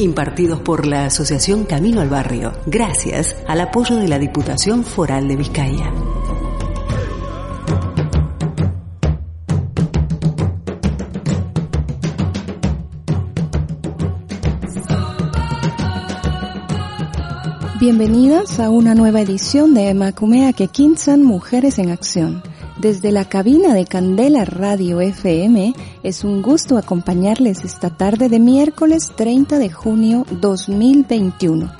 Impartidos por la Asociación Camino al Barrio, gracias al apoyo de la Diputación Foral de Vizcaya. Bienvenidas a una nueva edición de Macumea Kekinsan Mujeres en Acción. Desde la cabina de Candela Radio FM es un gusto acompañarles esta tarde de miércoles 30 de junio 2021.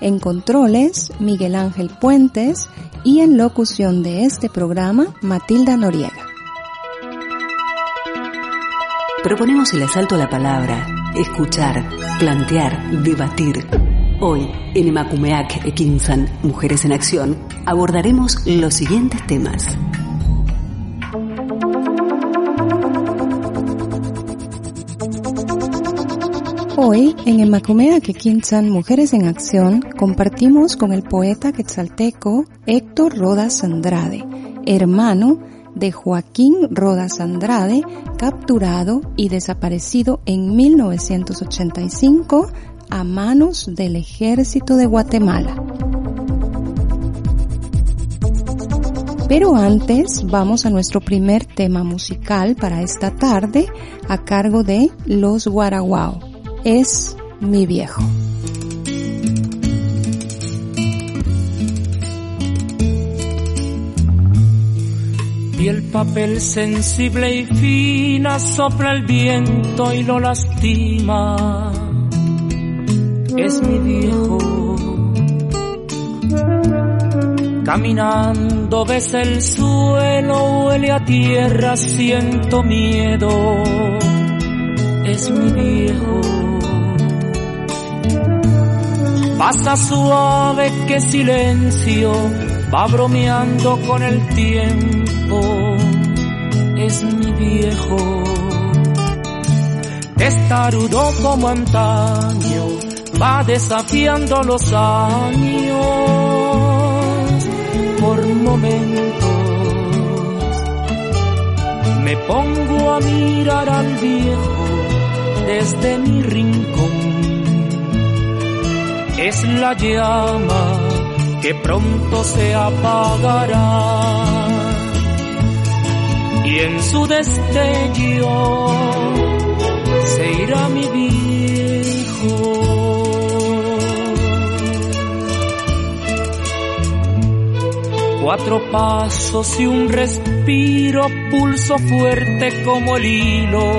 En controles, Miguel Ángel Puentes y en locución de este programa, Matilda Noriega. Proponemos el asalto a la palabra, escuchar, plantear, debatir Hoy, en Emakumeak Ekinsan, Mujeres en Acción, abordaremos los siguientes temas. Hoy, en Emakumeak Ekinsan, Mujeres en Acción, compartimos con el poeta quetzalteco Héctor Rodas Andrade, hermano de Joaquín Rodas Andrade, capturado y desaparecido en 1985 a manos del ejército de Guatemala. Pero antes vamos a nuestro primer tema musical para esta tarde a cargo de Los Guaraguao. Es mi viejo. El papel sensible y fina sopla el viento y lo lastima es mi viejo. Caminando ves el suelo, huele a tierra, siento miedo. Es mi viejo. Pasa suave que silencio, va bromeando con el tiempo. Es mi viejo. Estarudo como antaño va desafiando los años por momentos. Me pongo a mirar al viejo desde mi rincón. Es la llama que pronto se apagará y en su destello se irá mi viejo. Cuatro pasos y un respiro, pulso fuerte como el hilo.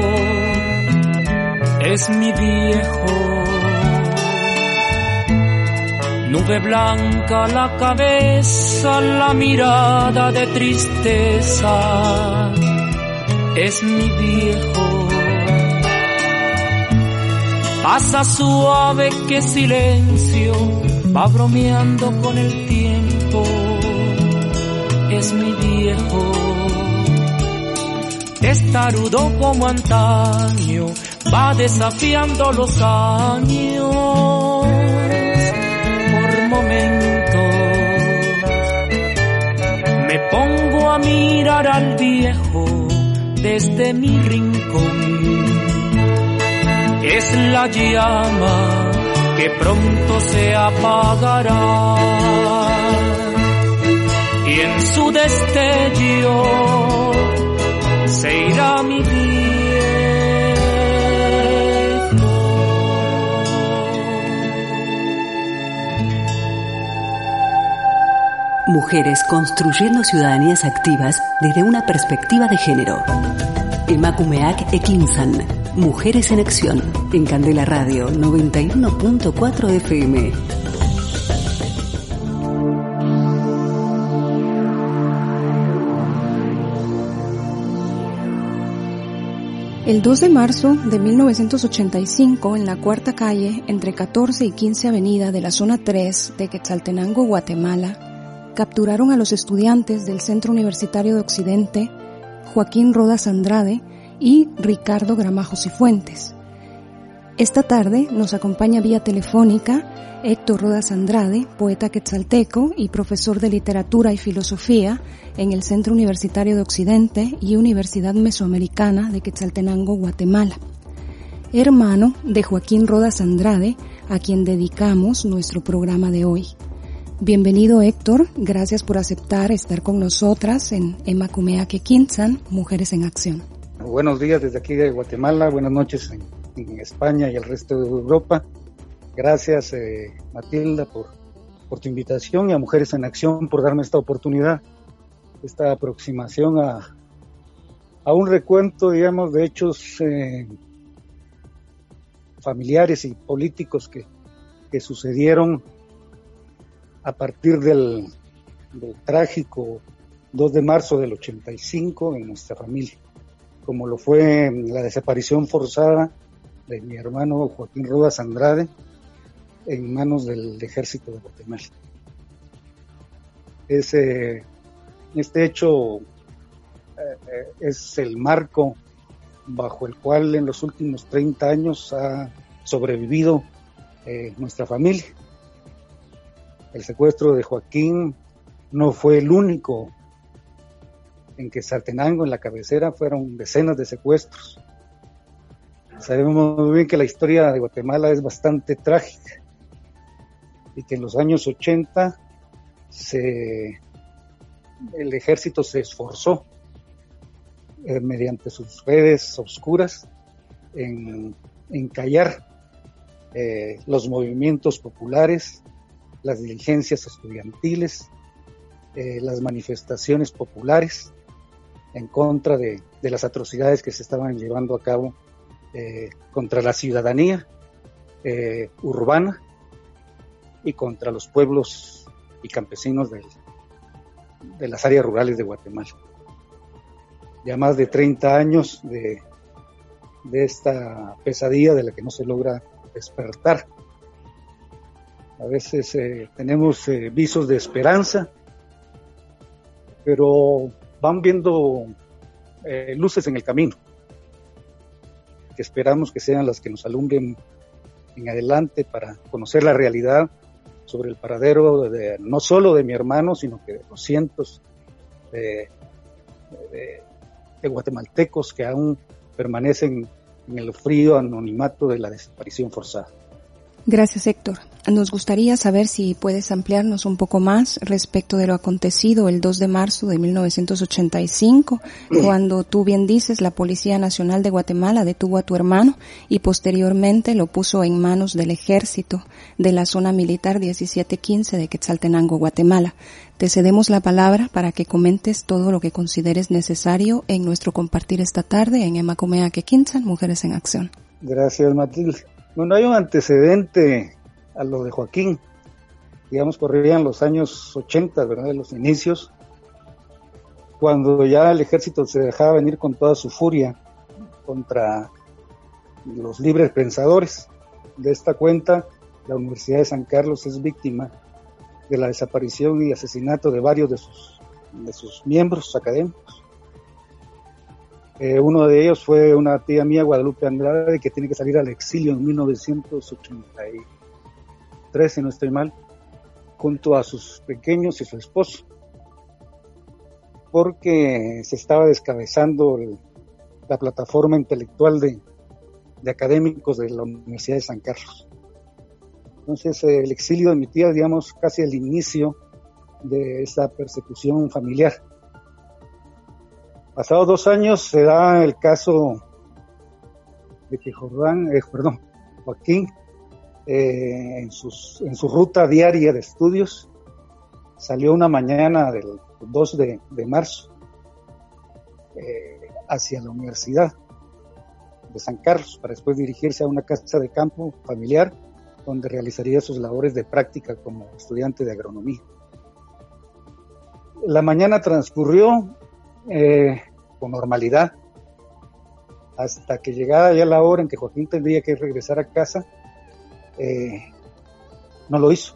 Es mi viejo. Nube blanca la cabeza, la mirada de tristeza. Es mi viejo. Pasa suave que silencio va bromeando con el tiempo es mi viejo. Estarudo como antaño, va desafiando los años pongo a mirar al viejo desde mi rincón. Es la llama que pronto se apagará y en su destello Mujeres construyendo ciudadanías activas desde una perspectiva de género. Emakumeak Ekinsan. Mujeres en Acción. En Candela Radio 91.4 FM. El 2 de marzo de 1985, en la cuarta calle, entre 14 y 15 avenida de la zona 3 de Quetzaltenango, Guatemala, capturaron a los estudiantes del Centro Universitario de Occidente, Joaquín Rodas Andrade y Ricardo Gramajo Cifuentes. Esta tarde nos acompaña vía telefónica Héctor Rodas Andrade, poeta quetzalteco y profesor de literatura y filosofía en el Centro Universitario de Occidente y Universidad Mesoamericana de Quetzaltenango, Guatemala. Hermano de Joaquín Rodas Andrade, a quien dedicamos nuestro programa de hoy. Bienvenido Héctor, gracias por aceptar estar con nosotras en Emacumea Quinzan, Mujeres en Acción. Buenos días desde aquí de Guatemala, buenas noches en, España y el resto de Europa. Gracias eh, Matilda por, tu invitación y a Mujeres en Acción por darme esta oportunidad, esta aproximación a, a un recuento, digamos, de hechos eh, familiares y políticos que, que sucedieron a partir del, trágico 2 de marzo del 85 en nuestra familia, como lo fue la desaparición forzada de mi hermano Joaquín Rodas Andrade en manos del ejército de Guatemala. Ese, este hecho eh, eh, es el marco bajo el cual en los últimos 30 años ha sobrevivido eh, nuestra familia el secuestro de Joaquín no fue el único en que Sartenango, en la cabecera, fueron decenas de secuestros. Sabemos muy bien que la historia de Guatemala es bastante trágica y que en los años 80 el ejército se esforzó eh, mediante sus redes oscuras en, callar eh, los movimientos populares las diligencias estudiantiles, eh, las manifestaciones populares en contra de, las atrocidades que se estaban llevando a cabo eh, contra la ciudadanía eh, urbana y contra los pueblos y campesinos de, las áreas rurales de Guatemala. Ya más de 30 años de esta pesadilla de la que no se logra despertar a veces eh, tenemos eh, visos de esperanza, pero van viendo eh, luces en el camino, que esperamos que sean las que nos alumbren en adelante para conocer la realidad sobre el paradero de, no solo de mi hermano, sino que de los cientos de, de guatemaltecos que aún permanecen en el frío anonimato de la desaparición forzada. Gracias, Héctor. Nos gustaría saber si puedes ampliarnos un poco más respecto de lo acontecido el 2 de marzo de 1985, cuando tú bien dices la Policía Nacional de Guatemala detuvo a tu hermano y posteriormente lo puso en manos del ejército de la zona militar 1715 de Quetzaltenango, Guatemala. Te cedemos la palabra para que comentes todo lo que consideres necesario en nuestro compartir esta tarde en Emacomea Quequinzan, Mujeres en Acción. Gracias, Matilde. Bueno, hay un antecedente a lo de Joaquín. Digamos, corrían los años 80, ¿verdad? De los inicios, cuando ya el ejército se dejaba venir con toda su furia contra los libres pensadores. De esta cuenta, la Universidad de San Carlos es víctima de la desaparición y asesinato de varios de sus, de sus miembros académicos. Eh, uno de ellos fue una tía mía, Guadalupe Andrade, que tiene que salir al exilio en 1983 13, no estoy mal, junto a sus pequeños y su esposo, porque se estaba descabezando la plataforma intelectual de, académicos de la Universidad de San Carlos. Entonces, el exilio de mi tía, digamos, casi el inicio de esa persecución familiar. Pasados dos años se da el caso de que Jordán, eh, perdón, Joaquín eh, en, sus, en su ruta diaria de estudios. Salió una mañana del 2 de, marzo eh, hacia la Universidad de San Carlos para después dirigirse a una casa de campo familiar donde realizaría sus labores de práctica como estudiante de agronomía. La mañana transcurrió eh, con normalidad hasta que llegara ya la hora en que Joaquín tendría que regresar a casa eh, no lo hizo.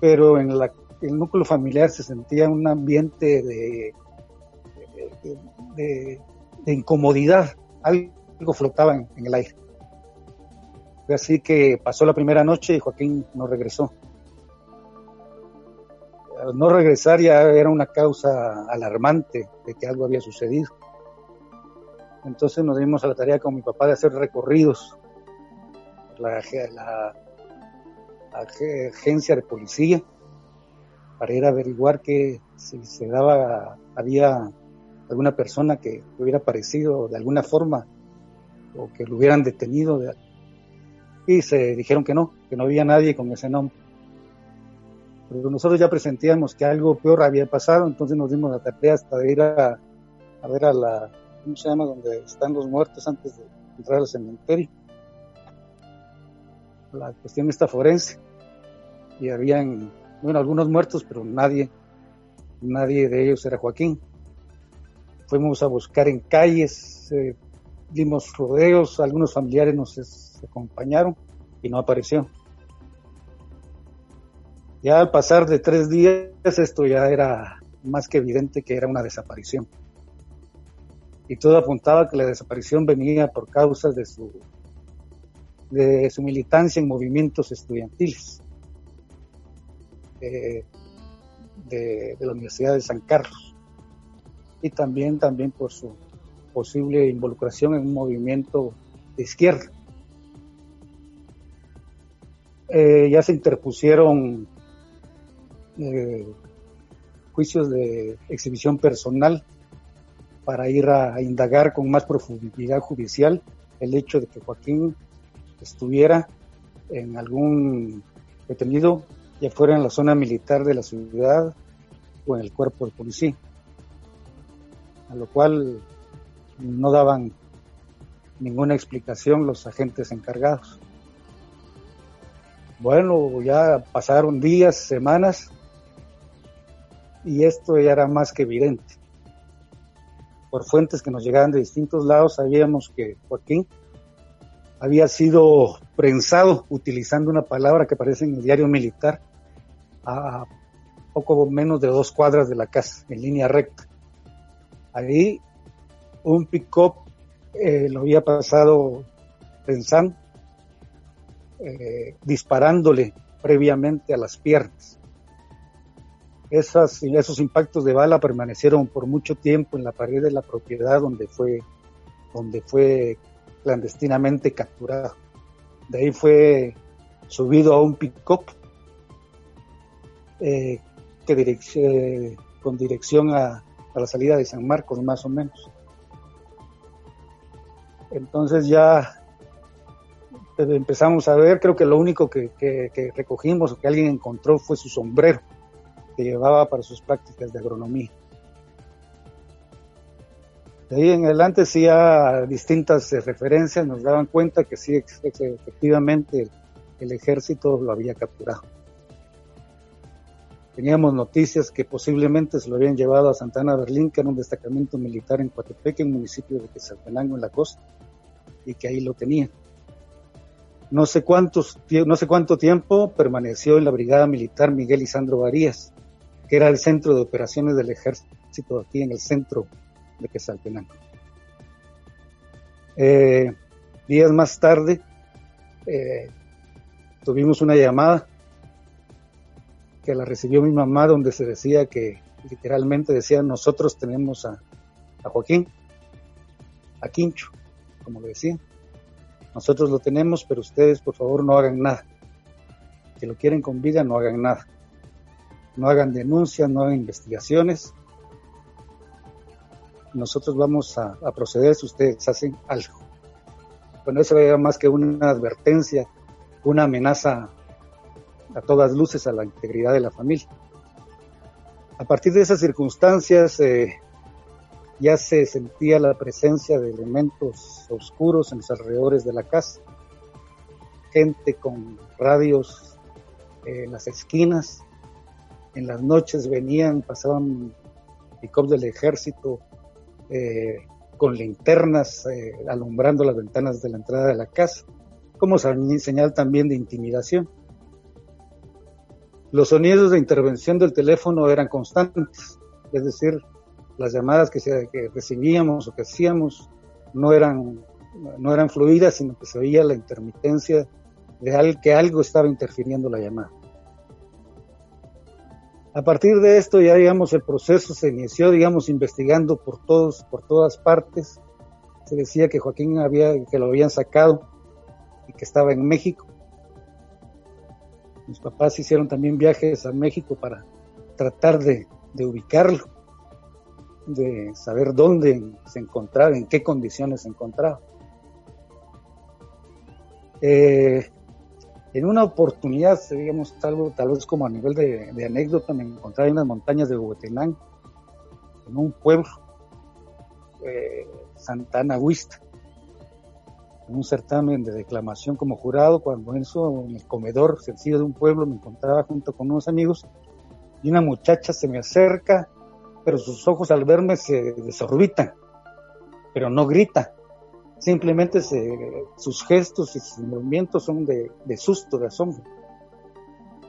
Pero en la el núcleo familiar se sentía un ambiente de, de, incomodidad, algo flotaba en, el aire. Así que pasó la primera noche y Joaquín no regresó. No regresar ya era una causa alarmante de que algo había sucedido. Entonces nos dimos a la tarea con mi papá de hacer recorridos. La, la, agencia de policía para ir a averiguar que si se daba, había alguna persona que hubiera aparecido de alguna forma o que lo hubieran detenido. y se dijeron que no, que no había nadie con ese nombre. Pero nosotros ya presentíamos que algo peor había pasado, entonces nos dimos la tarea hasta de ir a, ver a la, ¿cómo se llama? Donde están los muertos antes de entrar al cementerio. La cuestión está forense. Y habían, bueno, algunos muertos, pero nadie, nadie de ellos era Joaquín. Fuimos a buscar en calles, eh, dimos rodeos, algunos familiares nos acompañaron y no apareció. Ya al pasar de tres días, esto ya era más que evidente que era una desaparición. Y todo apuntaba que la desaparición venía por causas de su, de su militancia en movimientos estudiantiles de, de la Universidad de San Carlos y también, también por su posible involucración en un movimiento de izquierda. Eh, ya se interpusieron eh, juicios de exhibición personal para ir a, indagar con más profundidad judicial el hecho de que Joaquín estuviera en algún detenido, ya fuera en la zona militar de la ciudad o en el cuerpo de policía a lo cual no daban ninguna explicación los agentes encargados. Bueno, ya pasaron días, semanas, y esto ya era más que evidente. Por fuentes que nos llegaban de distintos lados, sabíamos que Joaquín había sido prensado utilizando una palabra que aparece en el diario militar a poco menos de dos cuadras de la casa, en línea recta. Ahí un pick-up eh, lo había pasado pensando, eh, disparándole previamente a las piernas. Esas, esos impactos de bala permanecieron por mucho tiempo en la pared de la propiedad donde fue, donde fue clandestinamente capturado. De ahí fue subido a un pick-up eh, que con dirección a, a la salida de San Marcos, más o menos. Entonces ya empezamos a ver, creo que lo único que, recogimos o que alguien encontró fue su sombrero que llevaba para sus prácticas de agronomía. De ahí en adelante sí a distintas eh, referencias nos daban cuenta que sí efectivamente el ejército lo había capturado. Teníamos noticias que posiblemente se lo habían llevado a Santana Berlín, que era un destacamento militar en Coatepeque, en municipio de Quetzaltenango, en la costa, y que ahí lo tenían. No sé, no sé cuánto tiempo permaneció en la Brigada Militar Miguel Isandro Varías, que era el centro de operaciones del ejército aquí en el centro de Quetzaltenango. Eh, días más tarde eh, tuvimos una llamada que la recibió mi mamá, donde se decía que literalmente decía, nosotros tenemos a, Joaquín, a Quincho, como le decía. Nosotros lo tenemos, pero ustedes por favor no hagan nada. Si lo quieren con vida, no hagan nada. No hagan denuncias, no hagan investigaciones. Nosotros vamos a, proceder si ustedes hacen algo. Bueno, eso era más que una advertencia, una amenaza a todas luces a la integridad de la familia. A partir de esas circunstancias eh, ya se sentía la presencia de elementos oscuros en los alrededores de la casa, gente con radios en las esquinas, en las noches venían, pasaban pick del ejército eh, con linternas eh, alumbrando las ventanas de la entrada de la casa, como señal también de intimidación Los sonidos de intervención del teléfono eran constantes, es decir, las llamadas que, recibíamos o que hacíamos no eran, no eran fluidas, sino que se oía la intermitencia de que algo estaba interfiriendo la llamada. A partir de esto ya digamos el proceso se inició digamos investigando por todos por todas partes. Se decía que Joaquín había que lo habían sacado y que estaba en México. Mis papás hicieron también viajes a México para tratar de, de ubicarlo, de saber dónde se encontraba, en qué condiciones se encontraba. Eh, en una oportunidad, digamos, tal, tal vez como a nivel de, anécdota, me encontré en las montañas de Huehuetenango, en un pueblo, eh, Santana Huista, en un certamen de declamación como jurado, cuando eso, en el comedor sencillo de un pueblo, me encontraba junto con unos amigos, y una muchacha se me acerca, pero sus ojos al verme se desorbitan, pero no grita, simplemente sus gestos y sus movimientos son de, susto, de asombro.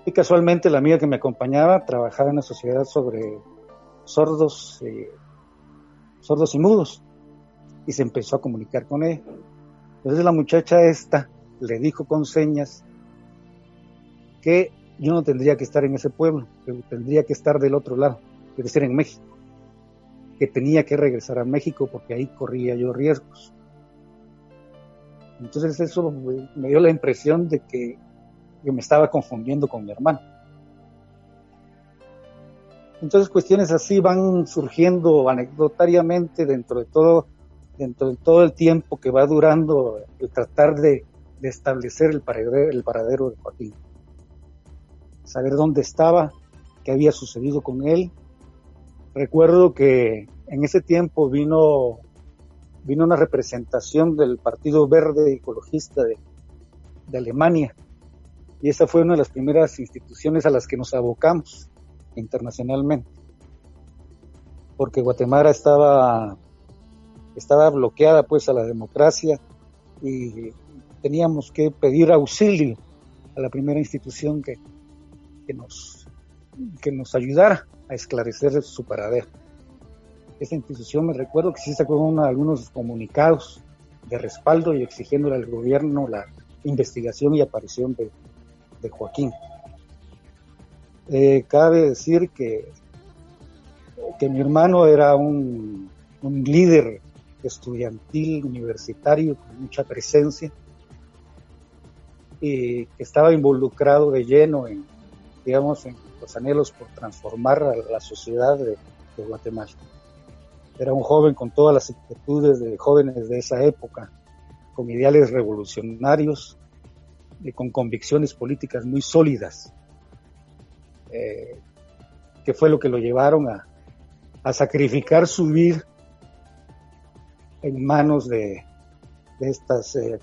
Y casualmente la amiga que me acompañaba trabajaba en la sociedad sobre sordos, eh, sordos y mudos, y se empezó a comunicar con ella. Entonces la muchacha esta le dijo con señas que yo no tendría que estar en ese pueblo, que tendría que estar del otro lado, es decir, en México, que tenía que regresar a México porque ahí corría yo riesgos. Entonces eso me dio la impresión de que yo me estaba confundiendo con mi hermano. Entonces cuestiones así van surgiendo anecdotariamente dentro de todo, dentro de todo el tiempo que va durando el tratar de, establecer el paradero, el paradero de Joaquín. Saber dónde estaba, qué había sucedido con él. Recuerdo que en ese tiempo vino vino una representación del Partido Verde Ecologista de, Alemania. Y esa fue una de las primeras instituciones a las que nos abocamos internacionalmente. Porque Guatemala estaba estaba bloqueada pues a la democracia y teníamos que pedir auxilio a la primera institución que, que nos que nos ayudara a esclarecer su paradero esa institución me recuerdo que sí sacó algunos comunicados de respaldo y exigiéndole al gobierno la investigación y aparición de, Joaquín. Eh, cabe decir que, que mi hermano era un, un líder estudiantil, universitario, con mucha presencia, y que estaba involucrado de lleno en, digamos, en los anhelos por transformar a la sociedad de Guatemala. Era un joven con todas las actitudes de jóvenes de esa época, con ideales revolucionarios y con convicciones políticas muy sólidas, eh, que fue lo que lo llevaron a, sacrificar su vida en manos de, estas eh,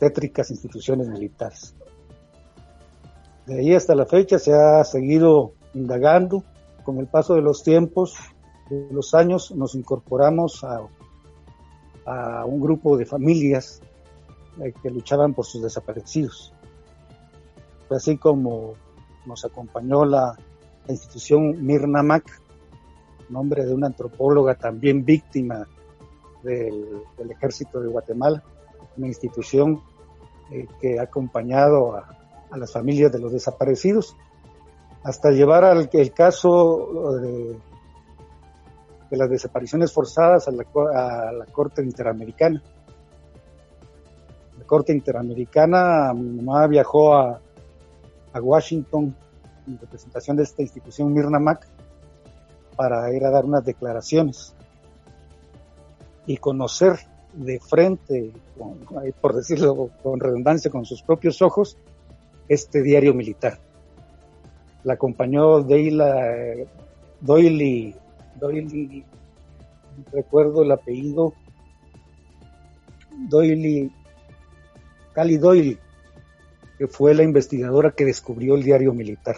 tétricas instituciones militares. De ahí hasta la fecha se ha seguido indagando con el paso de los tiempos de los años nos incorporamos a, a un grupo de familias eh, que luchaban por sus desaparecidos. Así como nos acompañó la, institución Mirna Mac, nombre de una antropóloga también víctima del, ejército de Guatemala, una institución eh, que ha acompañado a, las familias de los desaparecidos, hasta llevar al el caso de de las desapariciones forzadas a la, Corte Interamericana. La Corte Interamericana, mi mamá viajó a, Washington en representación de esta institución Mirna Mac para ir a dar unas declaraciones y conocer de frente, por decirlo con redundancia, con sus propios ojos, este diario militar. La acompañó Deila Doyle Doyle, recuerdo el apellido, Doyle, Cali Doyle, que fue la investigadora que descubrió el diario militar.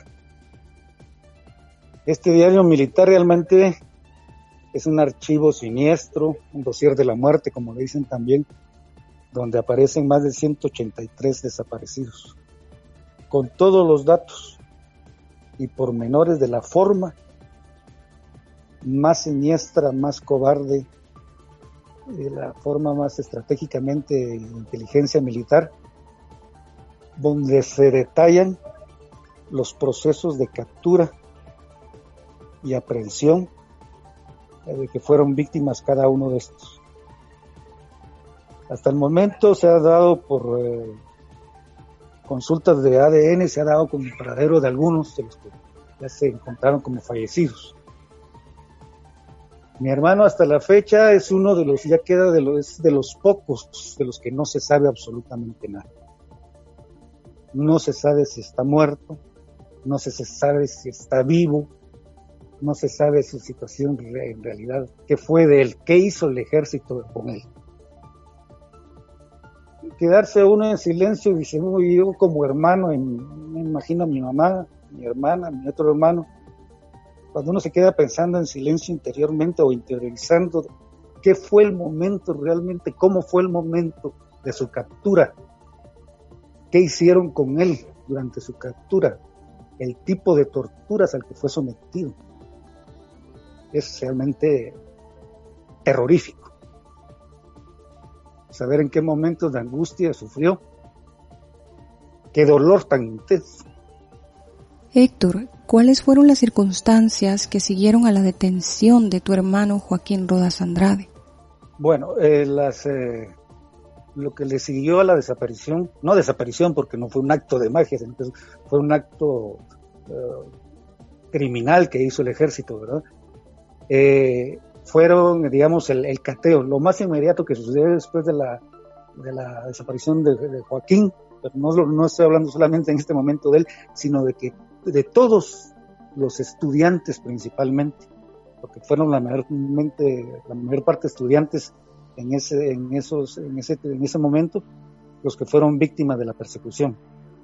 Este diario militar realmente es un archivo siniestro, un dossier de la muerte, como le dicen también, donde aparecen más de 183 desaparecidos, con todos los datos y pormenores de la forma más siniestra, más cobarde, de la forma más estratégicamente de inteligencia militar, donde se detallan los procesos de captura y aprehensión de que fueron víctimas cada uno de estos. Hasta el momento se ha dado por eh, consultas de ADN, se ha dado como paradero de algunos de los que ya se encontraron como fallecidos. Mi hermano hasta la fecha es uno de los, ya queda de los, de los pocos de los que no se sabe absolutamente nada. No se sabe si está muerto, no se sabe si está vivo, no se sabe su situación en realidad, qué fue de él, qué hizo el ejército con él. Quedarse uno en silencio, dice, yo como hermano, me imagino a mi mamá, mi hermana, mi otro hermano, cuando uno se queda pensando en silencio interiormente o interiorizando qué fue el momento realmente, cómo fue el momento de su captura, qué hicieron con él durante su captura, el tipo de torturas al que fue sometido. Es realmente terrorífico. Saber en qué momentos de angustia sufrió, qué dolor tan intenso. Héctor, ¿cuáles fueron las circunstancias que siguieron a la detención de tu hermano Joaquín Rodas Andrade? Bueno, eh, las, eh, lo que le siguió a la desaparición, no desaparición porque no fue un acto de magia, sino que fue un acto eh, criminal que hizo el ejército, ¿verdad? fueron, digamos, el, cateo, lo más inmediato que sucedió después de la, de la desaparición de, de Joaquín, pero no, no estoy hablando solamente en este momento de él, sino de que de todos los estudiantes principalmente, porque fueron la mayor, la mayor parte estudiantes en ese, en, esos, en, ese, en ese momento los que fueron víctimas de la persecución.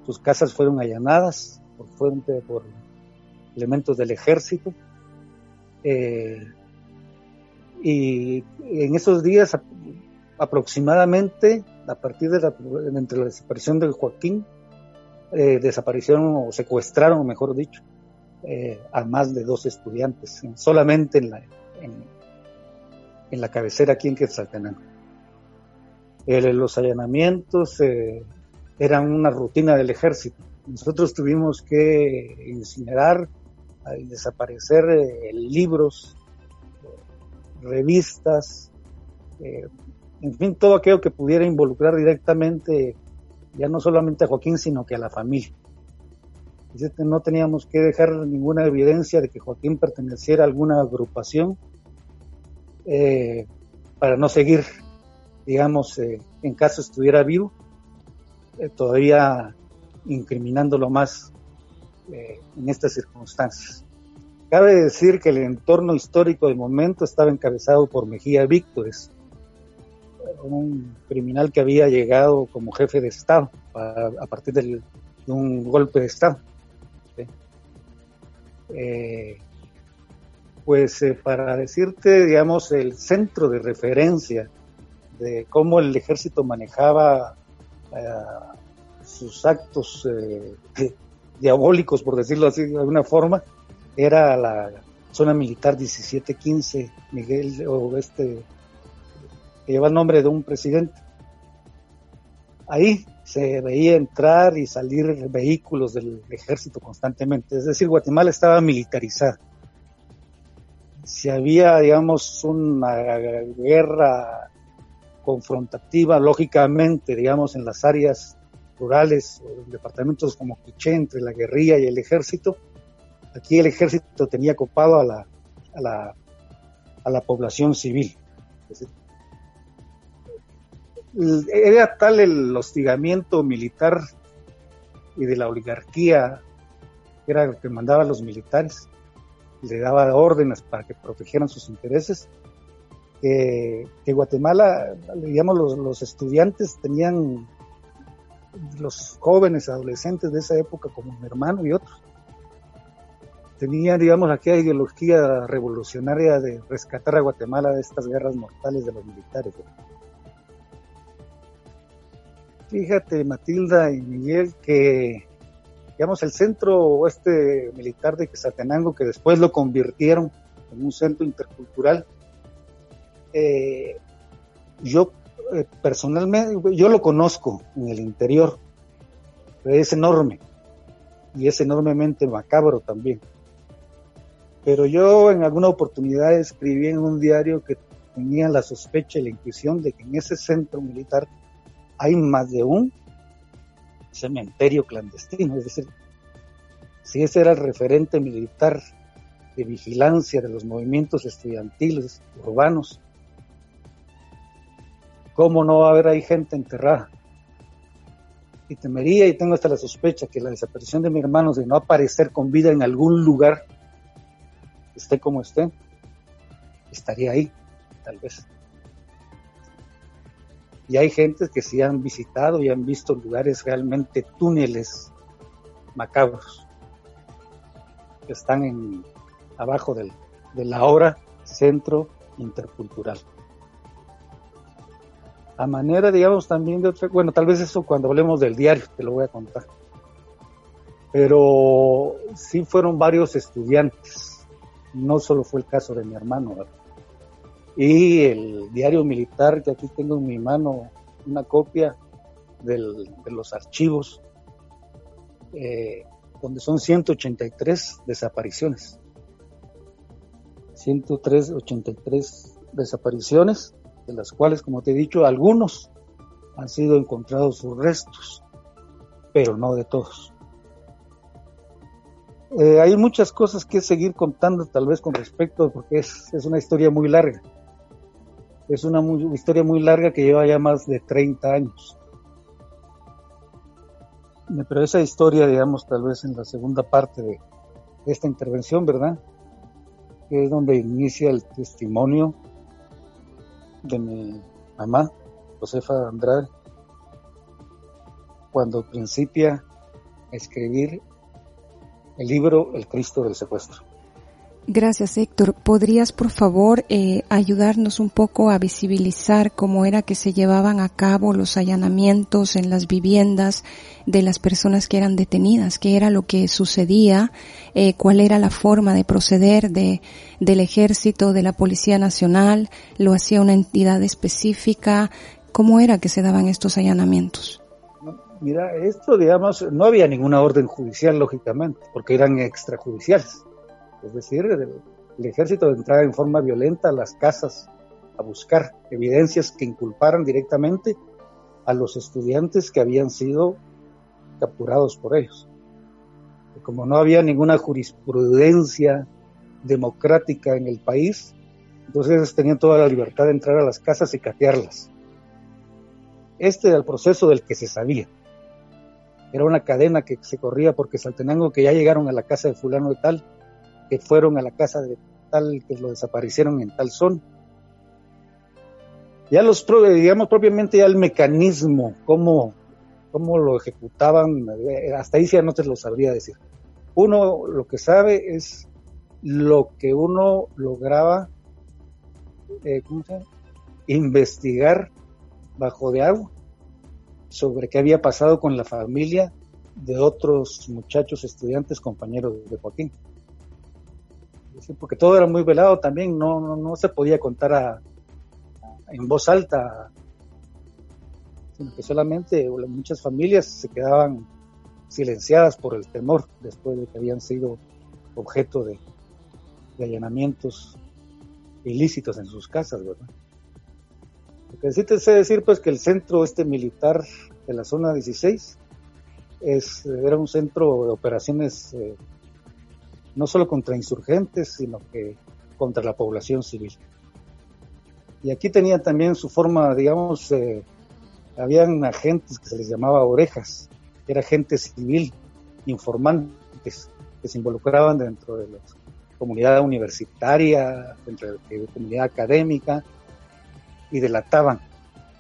Sus casas fueron allanadas por, por elementos del ejército. Eh, y en esos días aproximadamente, a partir de la, entre la desaparición de Joaquín eh, desaparecieron o secuestraron, mejor dicho, eh, a más de dos estudiantes, solamente en la, en, la cabecera aquí en Quetzaltenango. los allanamientos eh, eran una rutina del ejército. Nosotros tuvimos que incinerar y desaparecer libros, revistas, en fin, todo aquello que pudiera involucrar directamente ya no solamente a Joaquín, sino que a la familia. No teníamos que dejar ninguna evidencia de que Joaquín perteneciera a alguna agrupación eh, para no seguir, digamos, eh, en caso estuviera vivo, eh, todavía incriminándolo más en estas circunstancias. Cabe decir que el entorno histórico del momento estaba encabezado por Mejía Víctores, un criminal que había llegado como jefe de Estado a, partir de un golpe de Estado. Eh, pues eh, para decirte, digamos, el centro de referencia de cómo el ejército manejaba eh, sus actos diabólicos, por decirlo así de alguna forma, era la zona militar 1715, Miguel, o este que lleva el nombre de un presidente. Ahí se veía entrar y salir vehículos del ejército constantemente, es decir, Guatemala estaba militarizada. Si había, digamos, una guerra confrontativa, lógicamente, digamos, en las áreas rurales, o en departamentos como Quiché, entre la guerrilla y el ejército, aquí el ejército tenía copado a la, a la, a la población civil era tal el hostigamiento militar y de la oligarquía, era lo que mandaba a los militares, le daba órdenes para que protegieran sus intereses, que, Guatemala, digamos, los, los, estudiantes tenían, los jóvenes, adolescentes de esa época, como mi hermano y otros, tenían, digamos, aquella ideología revolucionaria de rescatar a Guatemala de estas guerras mortales de los militares. Fíjate, Matilda y Miguel, que digamos, el centro este militar de Quetzaltenango, que después lo convirtieron en un centro intercultural, eh, yo eh, personalmente, yo lo conozco en el interior, es enorme y es enormemente macabro también. Pero yo en alguna oportunidad escribí en un diario que tenía la sospecha y la intuición de que en ese centro militar hay más de un cementerio clandestino, es decir, si ese era el referente militar de vigilancia de los movimientos estudiantiles urbanos, ¿cómo no va a haber ahí gente enterrada? Y temería y tengo hasta la sospecha que la desaparición de mi hermano de no aparecer con vida en algún lugar, esté como esté, estaría ahí, tal vez. Y hay gente que sí han visitado y han visto lugares realmente túneles macabros que están en, abajo del, de la hora centro intercultural. A manera, digamos, también de otra, bueno, tal vez eso cuando hablemos del diario, te lo voy a contar. Pero sí fueron varios estudiantes, no solo fue el caso de mi hermano, ¿verdad? Y el diario militar que aquí tengo en mi mano, una copia de los archivos, eh, donde son 183 desapariciones. 183 desapariciones, de las cuales, como te he dicho, algunos han sido encontrados sus restos, pero no de todos. Eh, hay muchas cosas que seguir contando, tal vez con respecto, porque es una historia muy larga. Es una historia muy larga que lleva ya más de 30 años. Pero esa historia, digamos, tal vez en la segunda parte de, esta intervención, ¿verdad? Que es donde inicia el testimonio de mi mamá, Josefa Andrade, cuando principia a escribir el libro El Cristo del Secuestro. Gracias, Héctor. ¿Podrías, por favor, eh, ayudarnos un poco a visibilizar cómo era que se llevaban a cabo los allanamientos en las viviendas de las personas que eran detenidas? ¿Qué era lo que sucedía? Eh, ¿Cuál era la forma de proceder de, del ejército, de la Policía Nacional? ¿Lo hacía una entidad específica? ¿Cómo era que se daban estos allanamientos? Mira, esto, digamos, no había ninguna orden judicial, lógicamente, porque eran extrajudiciales es decir, el, ejército entraba en forma violenta a las casas a buscar evidencias que inculparan directamente a los estudiantes que habían sido capturados por ellos. Como no había ninguna jurisprudencia democrática en el país, entonces tenían toda la libertad de entrar a las casas y catearlas. Este era el proceso del que se sabía. Era una cadena que se corría porque Saltenango que ya llegaron a la casa de fulano de tal, que fueron a la casa de tal, que lo desaparecieron en tal zona. Ya los, digamos propiamente ya el mecanismo, cómo, cómo lo ejecutaban, eh, hasta ahí ya no te lo sabría decir. Uno lo que sabe es lo que uno lograba eh, investigar bajo de agua sobre qué había pasado con la familia de otros muchachos estudiantes compañeros de Joaquín porque todo era muy velado también, no, no, se podía contar en voz alta, sino que solamente muchas familias se quedaban silenciadas por el temor después de que habían sido objeto de, allanamientos ilícitos en sus casas, ¿verdad? Lo que sí te sé decir, pues, que el centro este militar de la zona 16 es, era un centro de operaciones eh, no solo contra insurgentes, sino que contra la población civil. Y aquí tenía también su forma, digamos, eh, habían agentes que se les llamaba orejas, era gente civil, informantes, que se involucraban dentro de la comunidad universitaria, dentro de la comunidad académica, y delataban.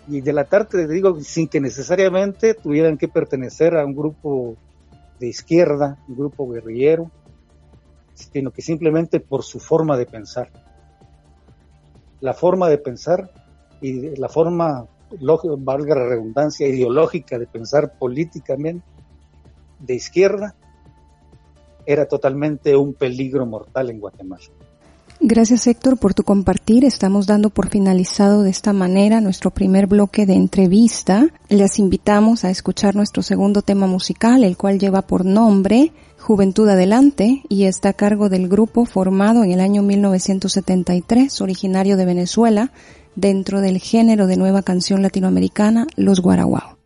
Y delatar, te digo, sin que necesariamente tuvieran que pertenecer a un grupo de izquierda, un grupo guerrillero, sino que simplemente por su forma de pensar. La forma de pensar y la forma, valga la redundancia, ideológica de pensar políticamente de izquierda era totalmente un peligro mortal en Guatemala. Gracias Héctor por tu compartir. Estamos dando por finalizado de esta manera nuestro primer bloque de entrevista. Les invitamos a escuchar nuestro segundo tema musical, el cual lleva por nombre Juventud Adelante y está a cargo del grupo formado en el año 1973, originario de Venezuela, dentro del género de nueva canción latinoamericana, Los Guaraguao.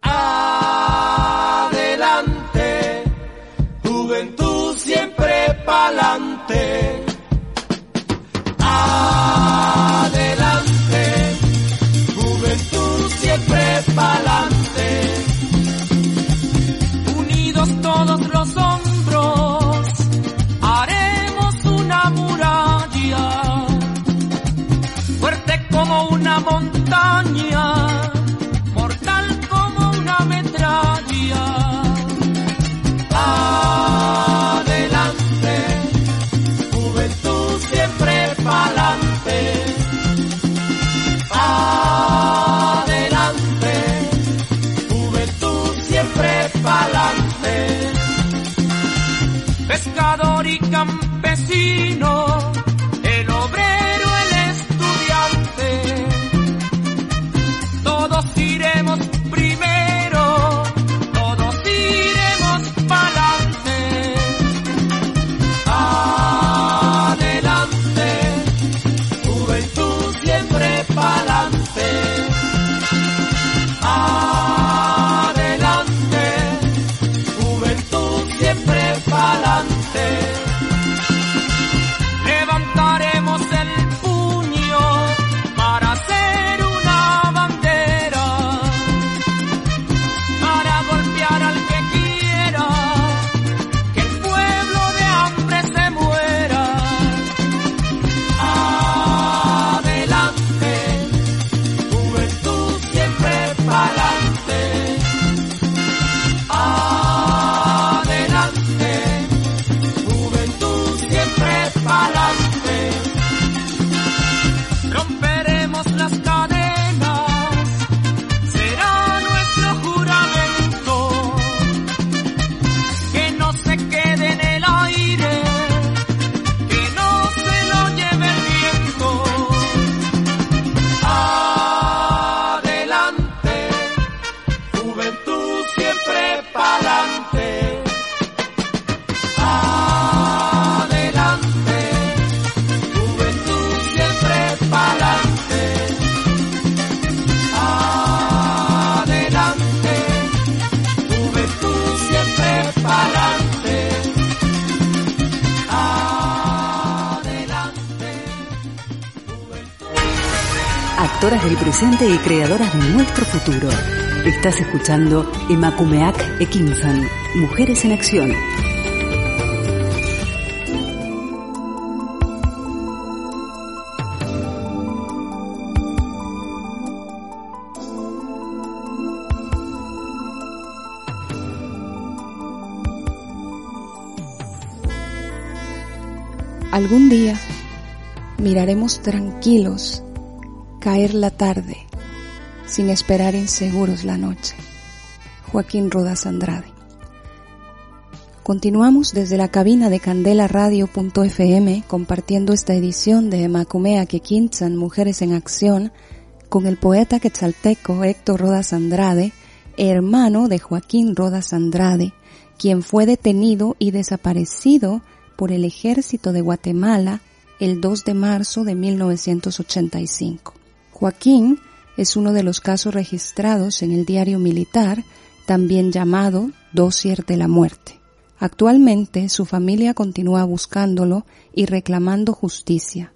on presente y creadoras de nuestro futuro. Estás escuchando Emakumeak Ekinsan, Mujeres en Acción. Algún día miraremos tranquilos caer la tarde, sin esperar inseguros la noche. Joaquín Rodas Andrade. Continuamos desde la cabina de Candela Radio.fm compartiendo esta edición de Macumea Quequintzan Mujeres en Acción con el poeta quetzalteco Héctor Rodas Andrade, hermano de Joaquín Rodas Andrade, quien fue detenido y desaparecido por el ejército de Guatemala el 2 de marzo de 1985. Joaquín es uno de los casos registrados en el diario militar, también llamado Dossier de la Muerte. Actualmente su familia continúa buscándolo y reclamando justicia.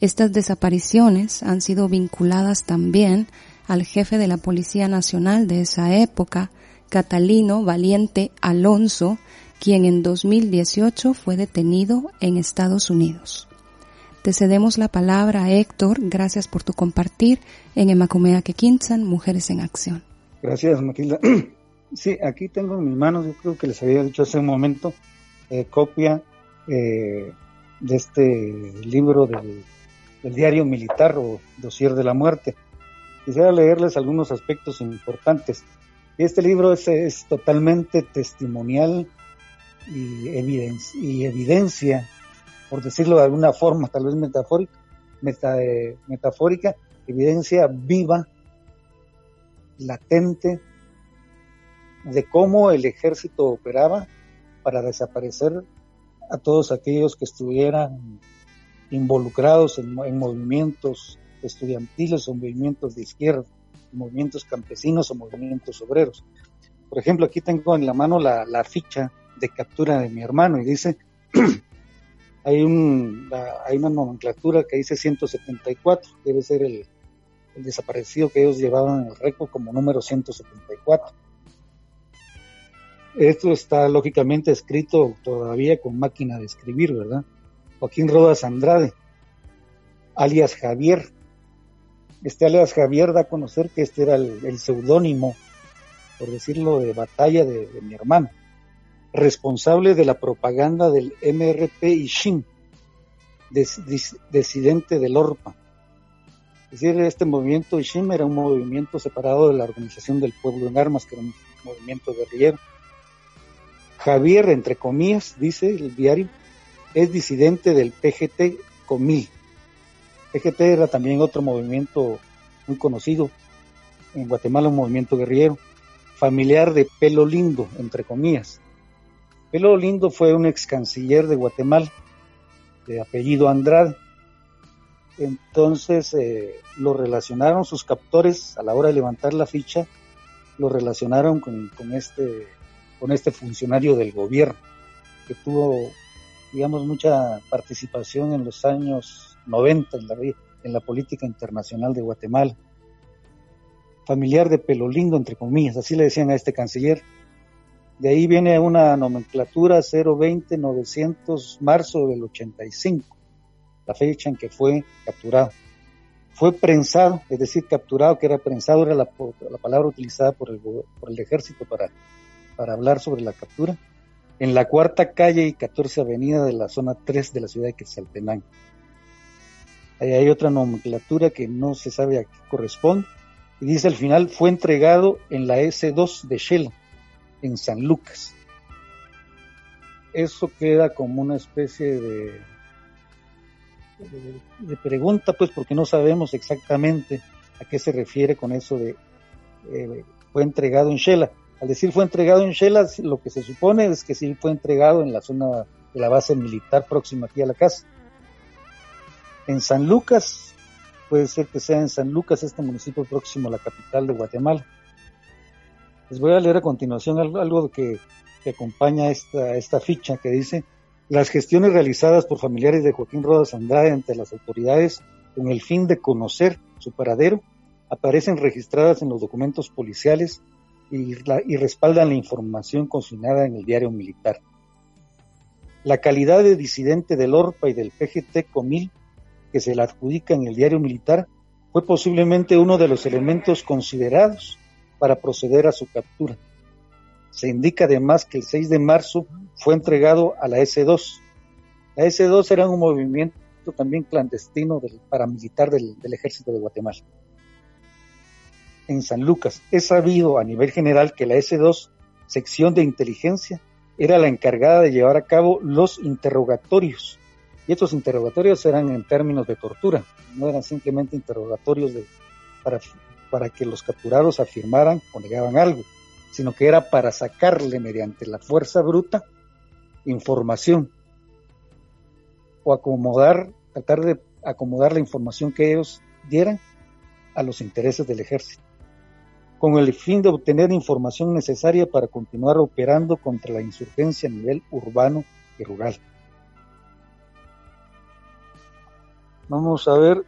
Estas desapariciones han sido vinculadas también al jefe de la Policía Nacional de esa época, Catalino Valiente Alonso, quien en 2018 fue detenido en Estados Unidos. Te cedemos la palabra a Héctor. Gracias por tu compartir en Emacomea Quequintzan, Mujeres en Acción. Gracias, Matilda. Sí, aquí tengo en mis manos, yo creo que les había dicho hace un momento, eh, copia eh, de este libro del, diario militar o Dosier de la Muerte. Quisiera leerles algunos aspectos importantes. Este libro es, totalmente testimonial y y evidencia, por decirlo de alguna forma, tal vez metafórica, eh, metafórica, evidencia viva, latente, de cómo el ejército operaba para desaparecer a todos aquellos que estuvieran involucrados en, movimientos estudiantiles o movimientos de izquierda, movimientos campesinos o movimientos obreros. Por ejemplo, aquí tengo en la mano la, ficha de captura de mi hermano y dice, hay, un, hay una nomenclatura que dice 174, debe ser el, desaparecido que ellos llevaban en el récord como número 174. Esto está lógicamente escrito todavía con máquina de escribir, ¿verdad? Joaquín Rodas Andrade, alias Javier. Este alias Javier da a conocer que este era el, seudónimo, por decirlo, de batalla de, mi hermano, responsable de la propaganda del MRP Ishin, disidente del ORPA. Es decir, este movimiento Ishim era un movimiento separado de la Organización del Pueblo en Armas, que era un movimiento guerrillero. Javier, entre comillas, dice el diario, es disidente del PGT Comil. PGT era también otro movimiento muy conocido en Guatemala, un movimiento guerrillero, familiar de Pelo Lindo, entre comillas. Pelo Lindo fue un ex canciller de Guatemala, de apellido Andrade. Entonces eh, lo relacionaron sus captores a la hora de levantar la ficha, lo relacionaron con, este este funcionario del gobierno, que tuvo, digamos, mucha participación en los años 90 en la, en la política internacional de Guatemala. Familiar de Pelolindo, entre comillas, así le decían a este canciller. De ahí viene una nomenclatura 020-900 marzo del 85, la fecha en que fue capturado. Fue prensado, es decir, capturado, que era prensado, era la, la palabra utilizada por el, por el ejército para para hablar sobre la captura en la cuarta calle y 14 avenida de la zona 3 de la ciudad de Quetzaltenango. Ahí hay otra nomenclatura que no se sabe a qué corresponde. Y dice al final, fue entregado en la S2 de Shell, en San Lucas. Eso queda como una especie de, pregunta, pues porque no sabemos exactamente a qué se refiere con eso de eh, fue entregado en Shela. Al decir fue entregado en Shelas, lo que se supone es que sí fue entregado en la zona de la base militar próxima aquí a la casa. En San Lucas, puede ser que sea en San Lucas, este municipio próximo a la capital de Guatemala. Les voy a leer a continuación algo, que, acompaña esta, esta ficha que dice, las gestiones realizadas por familiares de Joaquín Rodas Andrade ante las autoridades con el fin de conocer su paradero aparecen registradas en los documentos policiales y, respaldan la información consignada en el diario militar. La calidad de disidente del ORPA y del PGT Comil que se le adjudica en el diario militar fue posiblemente uno de los elementos considerados para proceder a su captura. Se indica además que el 6 de marzo fue entregado a la S2. La S2 era un movimiento también clandestino del paramilitar del ejército de Guatemala en San Lucas. Es sabido a nivel general que la S2, sección de inteligencia, era la encargada de llevar a cabo los interrogatorios. Y estos interrogatorios eran en términos de tortura, no eran simplemente interrogatorios de, para, para que los capturados afirmaran o negaban algo, sino que era para sacarle mediante la fuerza bruta información o acomodar, tratar de acomodar la información que ellos dieran a los intereses del ejército con el fin de obtener información necesaria para continuar operando contra la insurgencia a nivel urbano y rural. Vamos a ver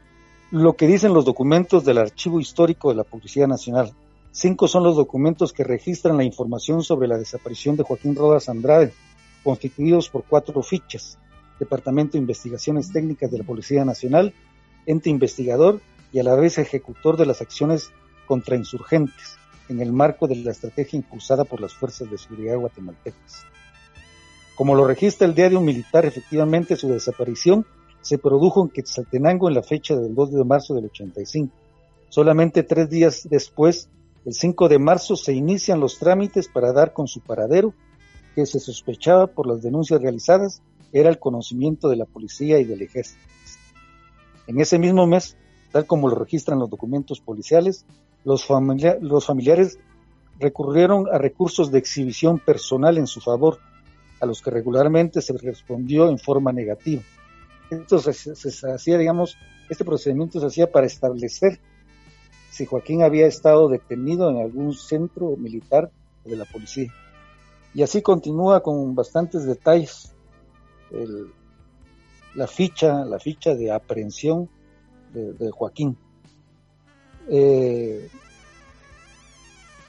lo que dicen los documentos del Archivo Histórico de la Policía Nacional. Cinco son los documentos que registran la información sobre la desaparición de Joaquín Rodas Andrade, constituidos por cuatro fichas. Departamento de Investigaciones Técnicas de la Policía Nacional, ente investigador y a la vez ejecutor de las acciones contra insurgentes en el marco de la estrategia impulsada por las fuerzas de seguridad guatemaltecas. Como lo registra el diario militar, efectivamente su desaparición se produjo en Quetzaltenango en la fecha del 2 de marzo del 85. Solamente tres días después, el 5 de marzo, se inician los trámites para dar con su paradero que se sospechaba por las denuncias realizadas era el conocimiento de la policía y del ejército. En ese mismo mes, tal como lo registran los documentos policiales, los, los familiares recurrieron a recursos de exhibición personal en su favor, a los que regularmente se respondió en forma negativa. Esto se, hacía, digamos, este procedimiento se hacía para establecer si Joaquín había estado detenido en algún centro militar de la policía. Y así continúa con bastantes detalles la ficha, la ficha de aprehensión de, Joaquín. Eh,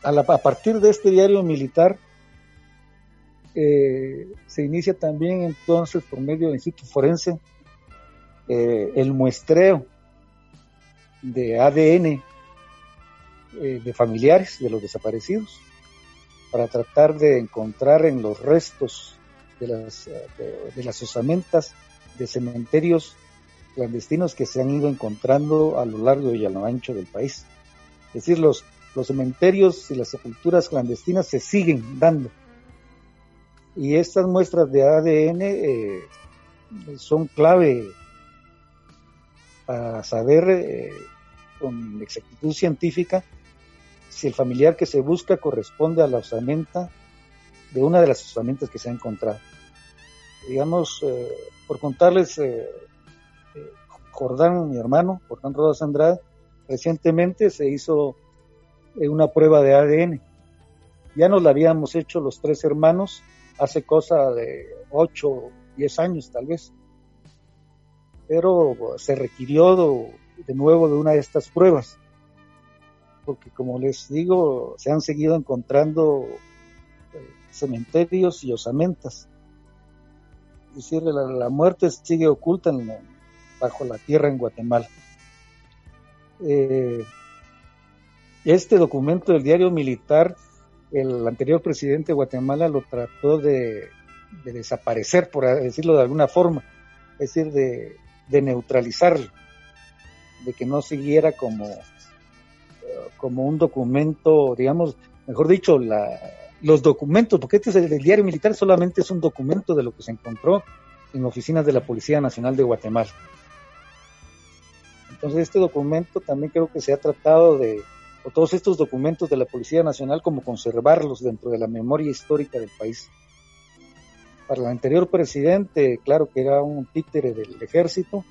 a, partir de este diario militar eh, se inicia también entonces por medio del Instituto Forense eh, el muestreo de ADN de familiares de los desaparecidos para tratar de encontrar en los restos de las, de, las osamentas de cementerios clandestinos que se han ido encontrando a lo largo y a lo ancho del país. Es decir, los, los cementerios y las sepulturas clandestinas se siguen dando. Y estas muestras de ADN eh, son clave para saber eh, con exactitud científica si el familiar que se busca corresponde a la osamenta de una de las osamentas que se ha encontrado. Digamos, eh, por contarles, eh, Jordán, mi hermano, Jordán Rodas Andrade, recientemente se hizo una prueba de ADN. Ya nos la habíamos hecho los tres hermanos hace cosa de 8, 10 años tal vez. Pero se requirió de nuevo de una de estas pruebas porque como les digo, se han seguido encontrando eh, cementerios y osamentas. Es decir, la, muerte sigue oculta bajo la tierra en Guatemala. Eh, este documento del diario militar, el anterior presidente de Guatemala lo trató de, desaparecer, por decirlo de alguna forma, es decir, de, de neutralizarlo, de que no siguiera como como un documento, digamos, mejor dicho, los documentos, porque este es el, diario militar solamente es un documento de lo que se encontró en oficinas de la Policía Nacional de Guatemala. Entonces este documento también creo que se ha tratado de, o todos estos documentos de la Policía Nacional, como conservarlos dentro de la memoria histórica del país. Para el anterior presidente, claro que era un títere del ejército,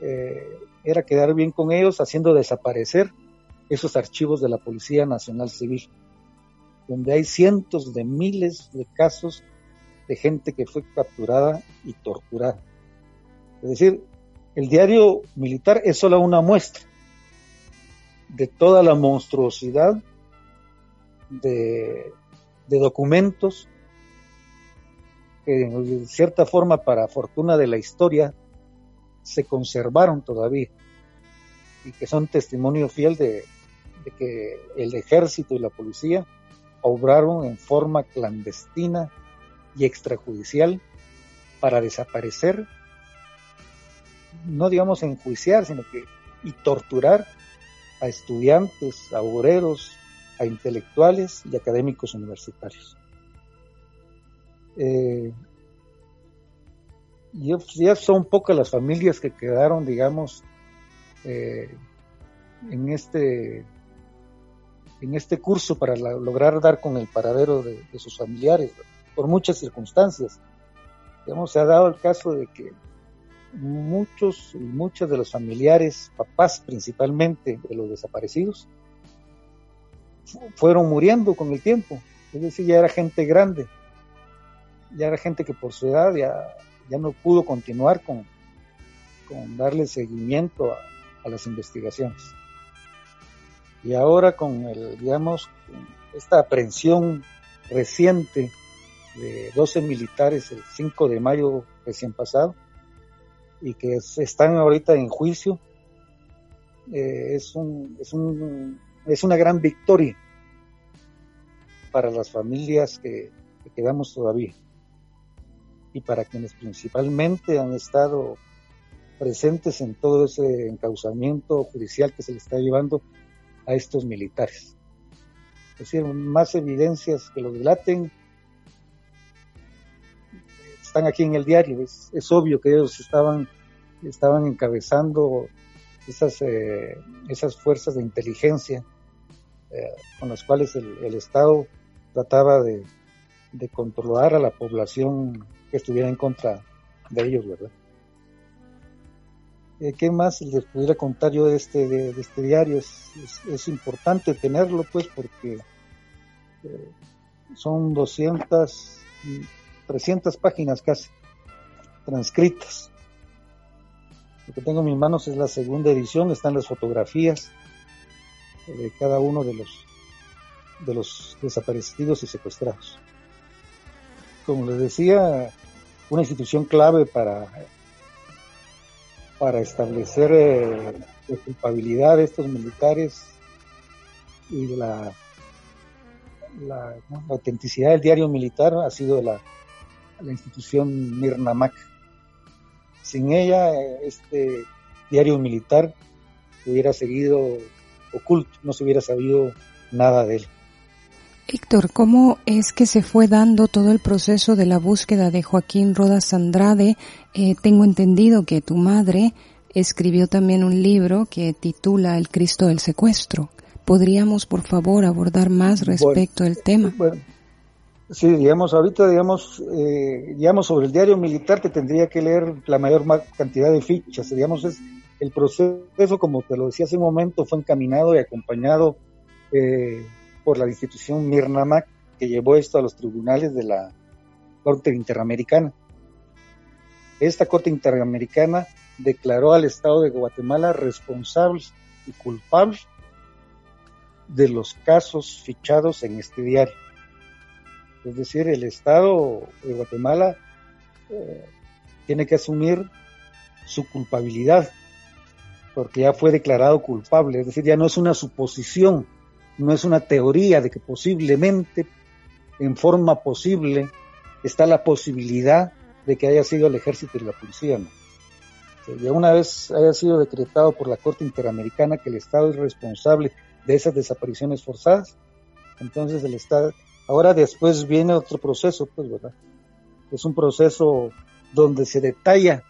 eh, era quedar bien con ellos haciendo desaparecer esos archivos de la Policía Nacional Civil, donde hay cientos de miles de casos de gente que fue capturada y torturada. Es decir, el diario militar es solo una muestra de toda la monstruosidad de, documentos que de cierta forma, para fortuna de la historia, se conservaron todavía y que son testimonio fiel de, de que el ejército y la policía obraron en forma clandestina y extrajudicial para desaparecer, no digamos enjuiciar, sino que y torturar a estudiantes, a obreros, a intelectuales y académicos universitarios. Eh, ya son pocas las familias que quedaron, digamos, eh, en este en este curso para lograr dar con el paradero de, sus familiares, por muchas circunstancias. Digamos, se ha dado el caso de que muchos y muchas de los familiares, papás principalmente de los desaparecidos, fueron muriendo con el tiempo. Es decir, ya era gente grande, ya era gente que por su edad ya, ya no pudo continuar con, con darle seguimiento a las investigaciones. Y ahora con el, digamos, esta aprehensión reciente de 12 militares el 5 de mayo recién pasado y que están ahorita en juicio, eh, es, un, es, un, es una gran victoria para las familias que, que quedamos todavía y para quienes principalmente han estado presentes en todo ese encauzamiento judicial que se le está llevando a estos militares. Es decir, más evidencias que los delaten están aquí en el diario. Es, obvio que ellos estaban, estaban encabezando esas, eh, esas fuerzas de inteligencia eh, con las cuales el, el Estado trataba de, de, controlar a la población que estuviera en contra de ellos, ¿verdad? Eh, ¿Qué más les pudiera contar yo de este, de, este diario? Es, importante tenerlo, pues, porque eh, son 200, 300 páginas casi transcritas. Lo que tengo en mis manos es la segunda edición, están las fotografías de cada uno de los de los desaparecidos y secuestrados. Como les decía, una institución clave para para establecer eh, la culpabilidad de estos militares y la, autenticidad del diario militar ha sido la, la institución Mirnamac. Sin ella, este diario militar hubiera seguido oculto, no se hubiera sabido nada de él. Héctor, ¿cómo es que se fue dando todo el proceso de la búsqueda de Joaquín Rodas Andrade? Eh, tengo entendido que tu madre escribió también un libro que titula El Cristo del Secuestro. ¿Podríamos, por favor, abordar más respecto al tema? Bueno, sí, digamos, ahorita, digamos, eh, digamos, sobre el diario militar te tendría que leer la mayor cantidad de fichas. Digamos, es el proceso, como te lo decía hace un momento, fue encaminado y acompañado eh, por la institución Mirnamac que llevó esto a los tribunales de la Corte Interamericana. Esta Corte Interamericana declaró al Estado de Guatemala responsable y culpable de los casos fichados en este diario. Es decir, el Estado de Guatemala eh, tiene que asumir su culpabilidad, porque ya fue declarado culpable, es decir, ya no es una suposición no es una teoría de que posiblemente, en forma posible, está la posibilidad de que haya sido el ejército y la policía. ¿no? ya una vez haya sido decretado por la Corte Interamericana que el Estado es responsable de esas desapariciones forzadas, entonces el Estado, ahora después viene otro proceso, pues, ¿verdad? Es un proceso donde se detalla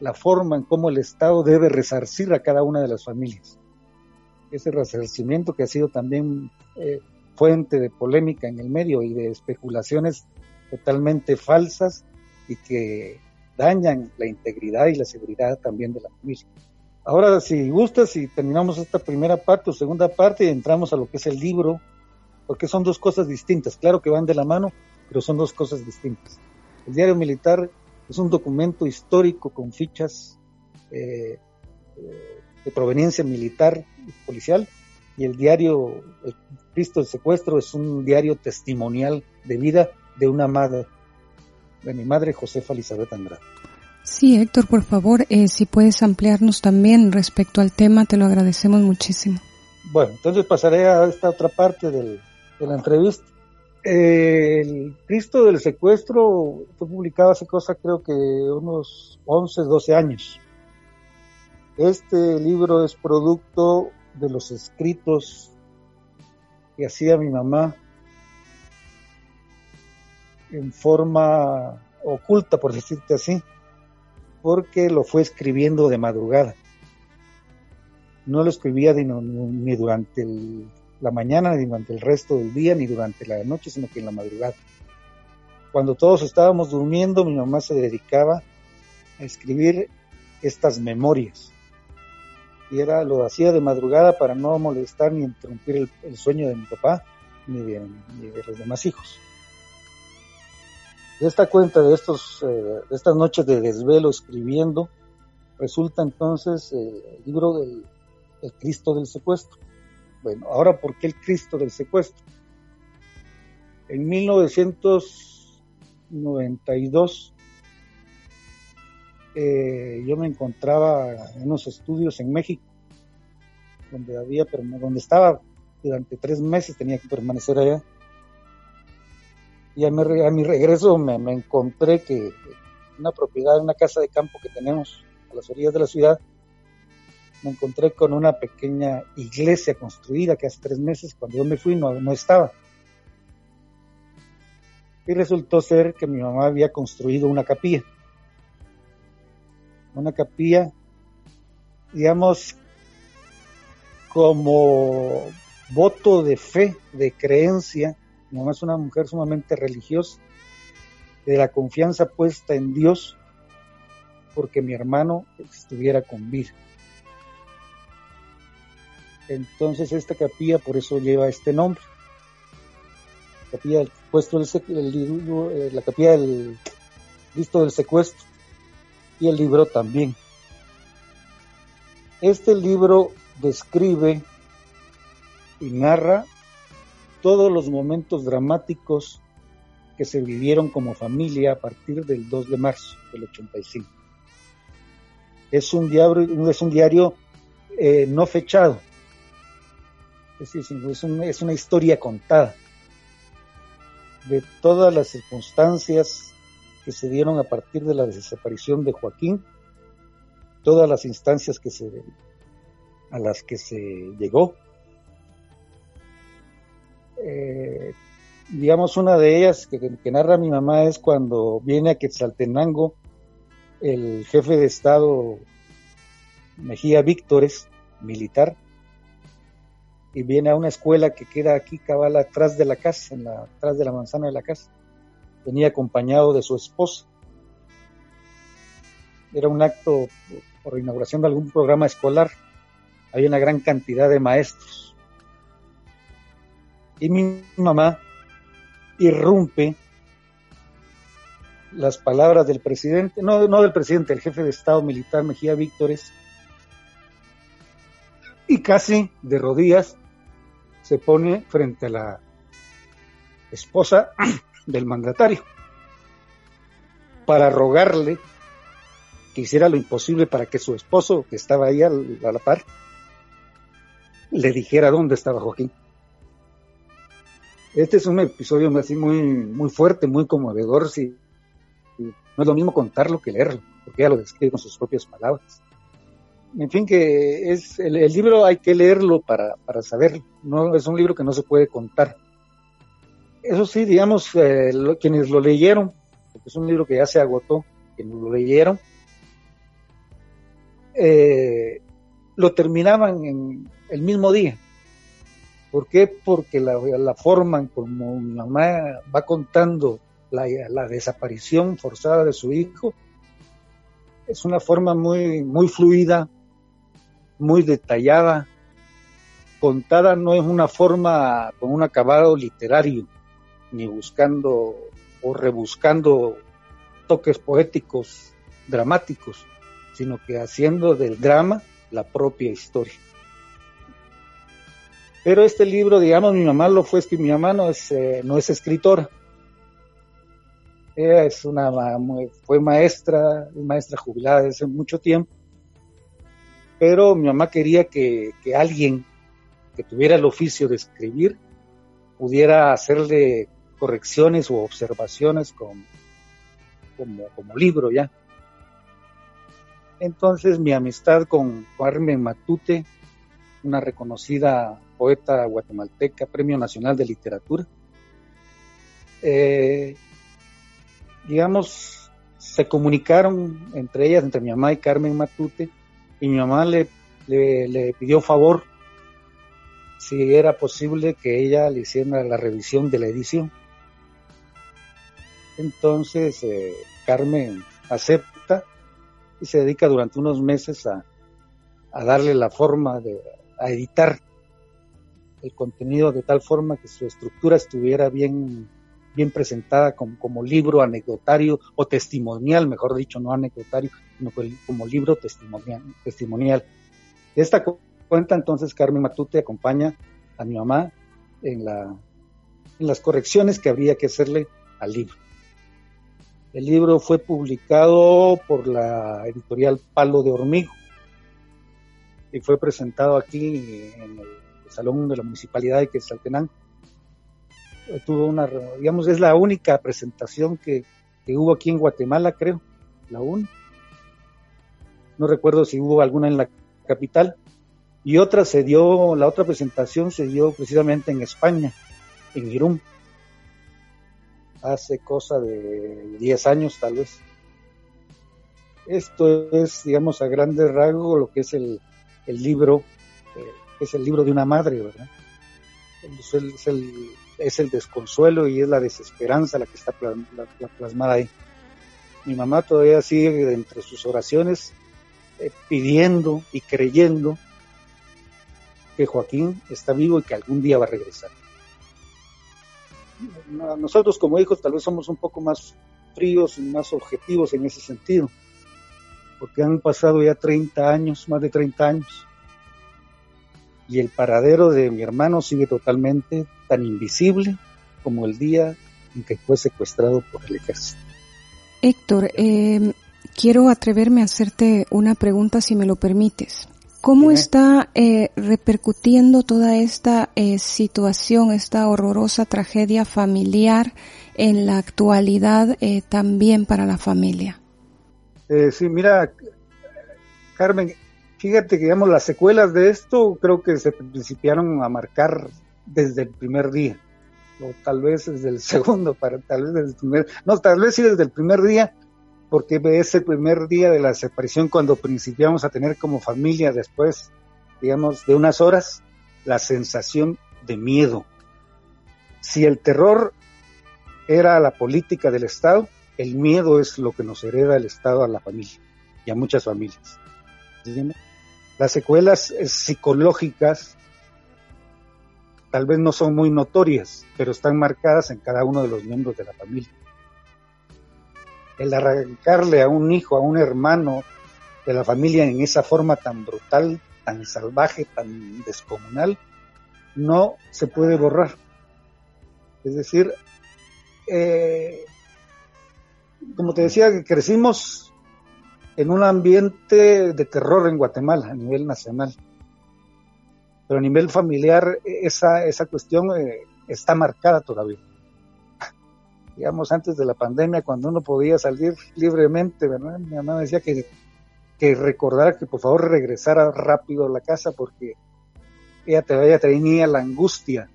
la forma en cómo el Estado debe resarcir a cada una de las familias ese resarcimiento que ha sido también eh, fuente de polémica en el medio y de especulaciones totalmente falsas y que dañan la integridad y la seguridad también de la familia. Ahora, si gustas, si terminamos esta primera parte o segunda parte y entramos a lo que es el libro, porque son dos cosas distintas. Claro que van de la mano, pero son dos cosas distintas. El diario militar es un documento histórico con fichas eh, eh, de proveniencia militar y policial, y el diario El Cristo del Secuestro es un diario testimonial de vida de una madre, de mi madre Josefa Elizabeth Andrade. Sí, Héctor, por favor, eh, si puedes ampliarnos también respecto al tema, te lo agradecemos muchísimo. Bueno, entonces pasaré a esta otra parte del, de la entrevista. el Cristo del Secuestro fue publicado hace cosa creo que unos 11, 12 años. Este libro es producto de los escritos que hacía mi mamá en forma oculta, por decirte así, porque lo fue escribiendo de madrugada. No lo escribía ni, durante la mañana, ni durante el resto del día, ni durante la noche, sino que en la madrugada. Cuando todos estábamos durmiendo, mi mamá se dedicaba a escribir estas memorias y era lo hacía de madrugada para no molestar ni interrumpir el, sueño de mi papá ni de, los demás hijos. De esta cuenta de estos eh, de estas noches de desvelo escribiendo resulta entonces eh, el libro del el Cristo del secuestro. Bueno, ahora ¿por qué el Cristo del secuestro? En 1992 eh, yo me encontraba en unos estudios en México, donde había, donde estaba durante tres meses, tenía que permanecer allá. Y a mi, a mi regreso me, encontré que una propiedad, una casa de campo que tenemos a las orillas de la ciudad, me encontré con una pequeña iglesia construida que hace tres meses, cuando yo me fui, no, no estaba. Y resultó ser que mi mamá había construido una capilla. Una capilla, digamos, como voto de fe, de creencia. Mi mamá es una mujer sumamente religiosa, de la confianza puesta en Dios, porque mi hermano estuviera con vida. Entonces esta capilla por eso lleva este nombre. Capilla del secuestro eh, la capilla del listo del secuestro y el libro también. Este libro describe y narra todos los momentos dramáticos que se vivieron como familia a partir del 2 de marzo del 85. Es un diario, es un diario eh, no fechado, es, es una historia contada de todas las circunstancias que se dieron a partir de la desaparición de Joaquín, todas las instancias que se, a las que se llegó. Eh, digamos, una de ellas que, que, narra mi mamá es cuando viene a Quetzaltenango el jefe de Estado Mejía Víctores, militar, y viene a una escuela que queda aquí cabal atrás de la casa, en la, atrás de la manzana de la casa. Venía acompañado de su esposa. Era un acto por inauguración de algún programa escolar. Había una gran cantidad de maestros. Y mi mamá irrumpe las palabras del presidente, no, no del presidente, el jefe de Estado militar Mejía Víctores, y casi de rodillas se pone frente a la esposa del mandatario para rogarle que hiciera lo imposible para que su esposo, que estaba ahí a la par, le dijera dónde estaba Joaquín. Este es un episodio así muy, muy fuerte, muy conmovedor. Si, no es lo mismo contarlo que leerlo, porque ella lo describe con sus propias palabras en fin, que es el, libro hay que leerlo para, para saberlo, no es un libro que no se puede contar. Eso sí, digamos, eh, quienes lo leyeron, porque es un libro que ya se agotó, quienes lo leyeron, eh, lo terminaban en el mismo día. ¿Por qué? Porque la, la forma como mi mamá va contando la, la desaparición forzada de su hijo, es una forma muy, muy fluida, muy detallada, contada no es una forma con un acabado literario, ni buscando o rebuscando toques poéticos dramáticos, sino que haciendo del drama la propia historia. Pero este libro, digamos, mi mamá lo fue, es que mi mamá no es, eh, no es escritora. Ella es una, fue maestra, maestra jubilada desde mucho tiempo pero mi mamá quería que, alguien que tuviera el oficio de escribir pudiera hacerle correcciones o observaciones como, como libro ya. Entonces mi amistad con Carmen Matute, una reconocida poeta guatemalteca, Premio Nacional de Literatura, eh, digamos, se comunicaron entre ellas, entre mi mamá y Carmen Matute, y mi mamá le, le, pidió favor si era posible que ella le hiciera la revisión de la edición. Entonces eh, Carmen acepta y se dedica durante unos meses a, darle la forma de a editar el contenido de tal forma que su estructura estuviera bien presentada como, libro anecdotario o testimonial, mejor dicho, no anecdotario, sino como libro testimonial. De esta cuenta entonces Carmen Matute acompaña a mi mamá en, en las correcciones que habría que hacerle al libro. El libro fue publicado por la editorial Palo de Hormigo y fue presentado aquí en el Salón de la Municipalidad de Quetzaltenango tuvo una, digamos, es la única presentación que, hubo aquí en Guatemala, creo, la única. No recuerdo si hubo alguna en la capital. Y otra se dio, la otra presentación se dio precisamente en España, en Irún. Hace cosa de 10 años tal vez. Esto es, digamos, a grandes rasgos lo que es el, el libro, eh, es el libro de una madre, ¿verdad? Es el, es, el, es el, desconsuelo y es la desesperanza la que está plasmada ahí. Mi mamá todavía sigue entre sus oraciones eh, pidiendo y creyendo que Joaquín está vivo y que algún día va a regresar. Nosotros como hijos tal vez somos un poco más fríos y más objetivos en ese sentido, porque han pasado ya 30 años, más de 30 años, y el paradero de mi hermano sigue totalmente tan invisible como el día en que fue secuestrado por el ejército. Héctor, eh, quiero atreverme a hacerte una pregunta si me lo permites. ¿Cómo está eh, repercutiendo toda esta eh, situación, esta horrorosa tragedia familiar en la actualidad eh, también para la familia? Eh, sí, mira, Carmen, fíjate que digamos las secuelas de esto creo que se principiaron a marcar desde el primer día, o tal vez desde el segundo, para tal vez desde el primer, no, tal vez sí desde el primer día, porque es el primer día de la separación cuando principiamos a tener como familia después, digamos, de unas horas, la sensación de miedo. Si el terror era la política del Estado, el miedo es lo que nos hereda el Estado a la familia y a muchas familias. Las secuelas psicológicas tal vez no son muy notorias, pero están marcadas en cada uno de los miembros de la familia el arrancarle a un hijo, a un hermano de la familia en esa forma tan brutal, tan salvaje, tan descomunal, no se puede borrar. Es decir, eh, como te decía, crecimos en un ambiente de terror en Guatemala a nivel nacional. Pero a nivel familiar esa, esa cuestión eh, está marcada todavía digamos, antes de la pandemia, cuando uno podía salir libremente, ¿verdad? Mi mamá decía que, que recordara que por favor regresara rápido a la casa porque ella, ella tenía la angustia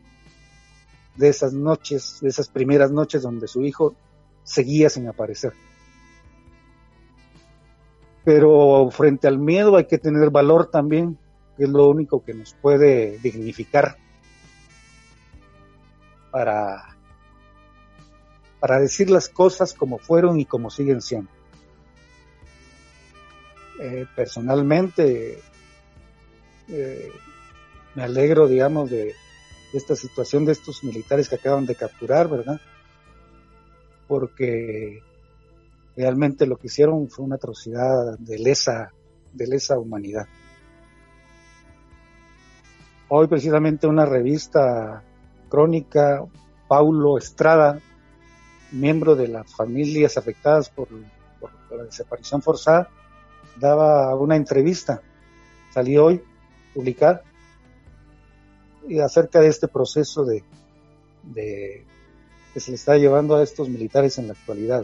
de esas noches, de esas primeras noches donde su hijo seguía sin aparecer. Pero frente al miedo hay que tener valor también, que es lo único que nos puede dignificar para para decir las cosas como fueron y como siguen siendo. Eh, personalmente, eh, me alegro, digamos, de, esta situación de estos militares que acaban de capturar, ¿verdad? Porque realmente lo que hicieron fue una atrocidad de lesa, de lesa humanidad. Hoy precisamente una revista crónica, Paulo Estrada, miembro de las familias afectadas por, la desaparición forzada, daba una entrevista, salió hoy, publicada, y acerca de este proceso de, de, que se le está llevando a estos militares en la actualidad.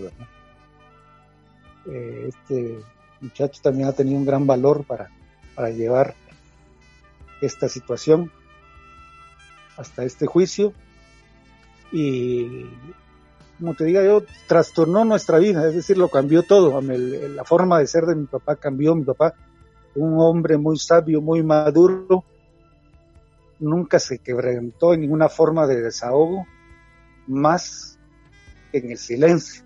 Eh, este muchacho también ha tenido un gran valor para, para llevar esta situación hasta este juicio y como te diga yo, trastornó nuestra vida, es decir, lo cambió todo. La forma de ser de mi papá cambió. Mi papá, un hombre muy sabio, muy maduro, nunca se quebrantó en ninguna forma de desahogo, más que en el silencio.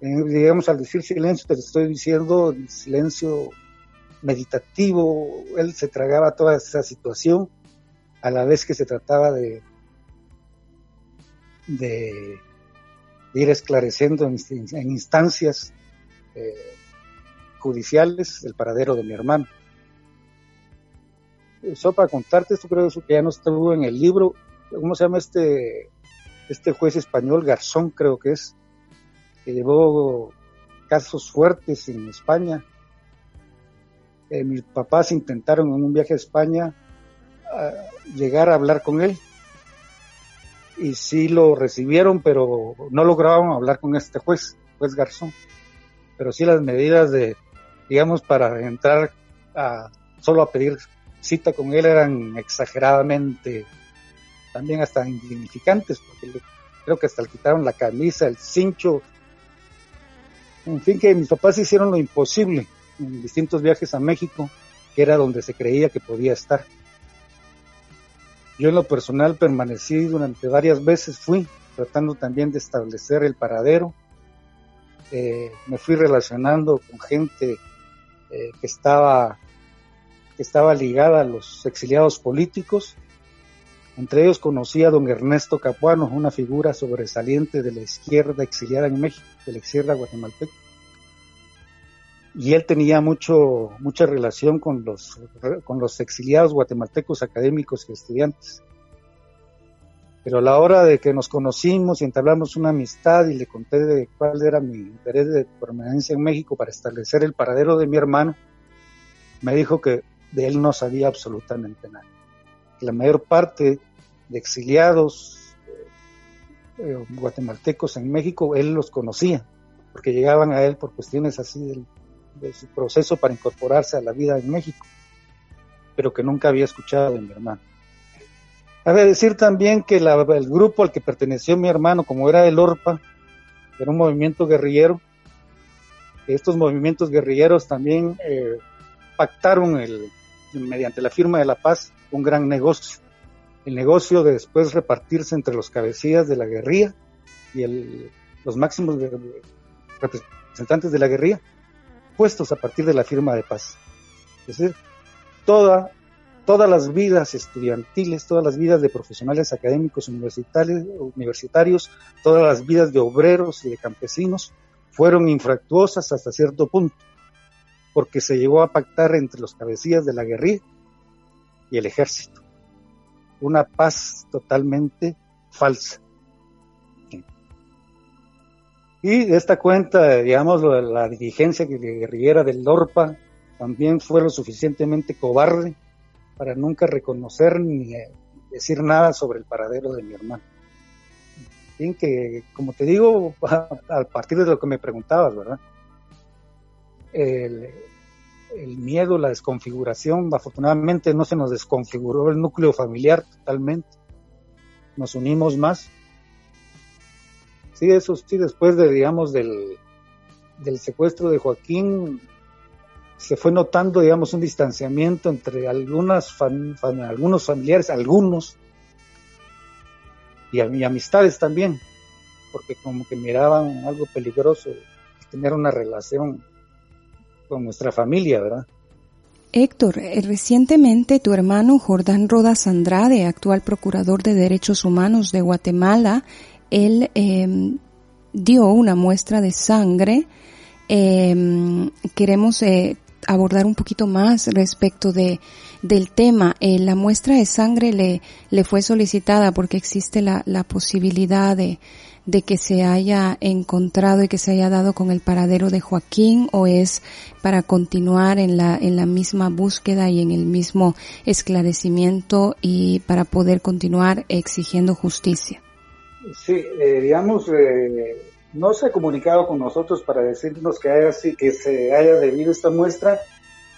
digamos, al decir silencio, te estoy diciendo silencio meditativo. Él se tragaba toda esa situación a la vez que se trataba de de ir esclareciendo en, instancias eh, judiciales el paradero de mi hermano. Eso para contarte, esto creo que ya no estuvo en el libro, ¿cómo se llama este, este juez español? Garzón creo que es, que llevó casos fuertes en España. Eh, mis papás intentaron en un viaje a España llegar a hablar con él y sí lo recibieron, pero no lograron hablar con este juez, juez Garzón. Pero sí las medidas de, digamos, para entrar a, solo a pedir cita con él eran exageradamente, también hasta insignificantes, porque creo que hasta le quitaron la camisa, el cincho. En fin, que mis papás hicieron lo imposible en distintos viajes a México, que era donde se creía que podía estar. Yo en lo personal permanecí durante varias veces, fui tratando también de establecer el paradero. Eh, me fui relacionando con gente eh, que estaba que estaba ligada a los exiliados políticos. Entre ellos conocí a don Ernesto Capuano, una figura sobresaliente de la izquierda exiliada en México, de la izquierda guatemalteca. Y él tenía mucho, mucha relación con los, con los exiliados guatemaltecos académicos y estudiantes. Pero a la hora de que nos conocimos y entablamos una amistad y le conté de cuál era mi interés de permanencia en México para establecer el paradero de mi hermano, me dijo que de él no sabía absolutamente nada. La mayor parte de exiliados eh, eh, guatemaltecos en México, él los conocía, porque llegaban a él por cuestiones así de su proceso para incorporarse a la vida en México, pero que nunca había escuchado de mi hermano. Cabe decir también que el grupo al que perteneció mi hermano, como era el ORPA, era un movimiento guerrillero, estos movimientos guerrilleros también eh, pactaron el, mediante la firma de la paz, un gran negocio. El negocio de después repartirse entre los cabecillas de la guerrilla y los máximos representantes de la guerrilla, puestos a partir de la firma de paz. Es decir, toda, todas las vidas estudiantiles, todas las vidas de profesionales académicos universitarios, universitarios, todas las vidas de obreros y de campesinos fueron infractuosas hasta cierto punto porque se llegó a pactar entre los cabecillas de la guerrilla y el ejército. Una paz totalmente falsa. Y de esta cuenta, digamos, la dirigencia guerrillera del DORPA también fue lo suficientemente cobarde para nunca reconocer ni decir nada sobre el paradero de mi hermano. Bien que, como te digo, a partir de lo que me preguntabas, ¿verdad? el, miedo, la desconfiguración, afortunadamente no se nos desconfiguró el núcleo familiar totalmente, nos unimos más. Sí, eso sí, después de, digamos, del, secuestro de Joaquín, se fue notando, digamos, un distanciamiento entre algunas algunos familiares, algunos, y, y, amistades también, porque como que miraban algo peligroso, tener una relación con nuestra familia, ¿verdad? Héctor, eh, recientemente tu hermano Jordán Rodas Andrade, actual procurador de derechos humanos de Guatemala, él em, dio una muestra de sangre. Em, queremos eh, abordar un poquito más respecto de del tema. Eh, la muestra de sangre le, le fue solicitada porque existe la, la posibilidad de, de que se haya encontrado y que se haya dado con el paradero de Joaquín o es para continuar en la, en la misma búsqueda y en el mismo esclarecimiento y para poder continuar exigiendo justicia? Sí, eh, digamos, eh, no se ha comunicado con nosotros para decirnos que, haya, que se haya debido esta muestra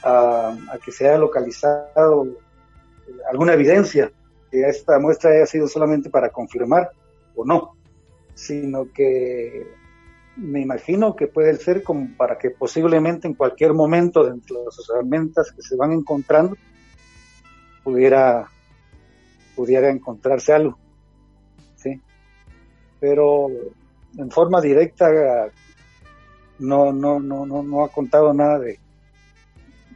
a, a que se haya localizado alguna evidencia que esta muestra haya sido solamente para confirmar o no sino que me imagino que puede ser como para que posiblemente en cualquier momento dentro de las herramientas que se van encontrando pudiera pudiera encontrarse algo pero en forma directa no no no no no ha contado nada de,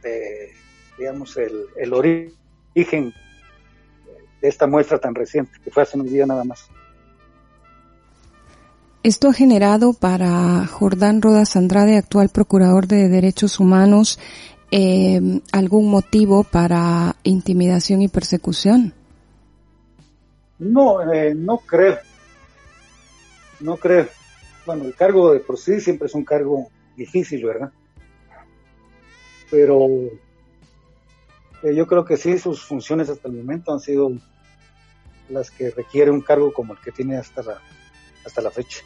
de digamos el, el origen de esta muestra tan reciente que fue hace un día nada más esto ha generado para Jordán Rodas Andrade, actual procurador de derechos humanos, eh, algún motivo para intimidación y persecución. No, eh, no creo. No creo. Bueno, el cargo de por sí siempre es un cargo difícil, ¿verdad? Pero eh, yo creo que sí, sus funciones hasta el momento han sido las que requiere un cargo como el que tiene hasta la, hasta la fecha.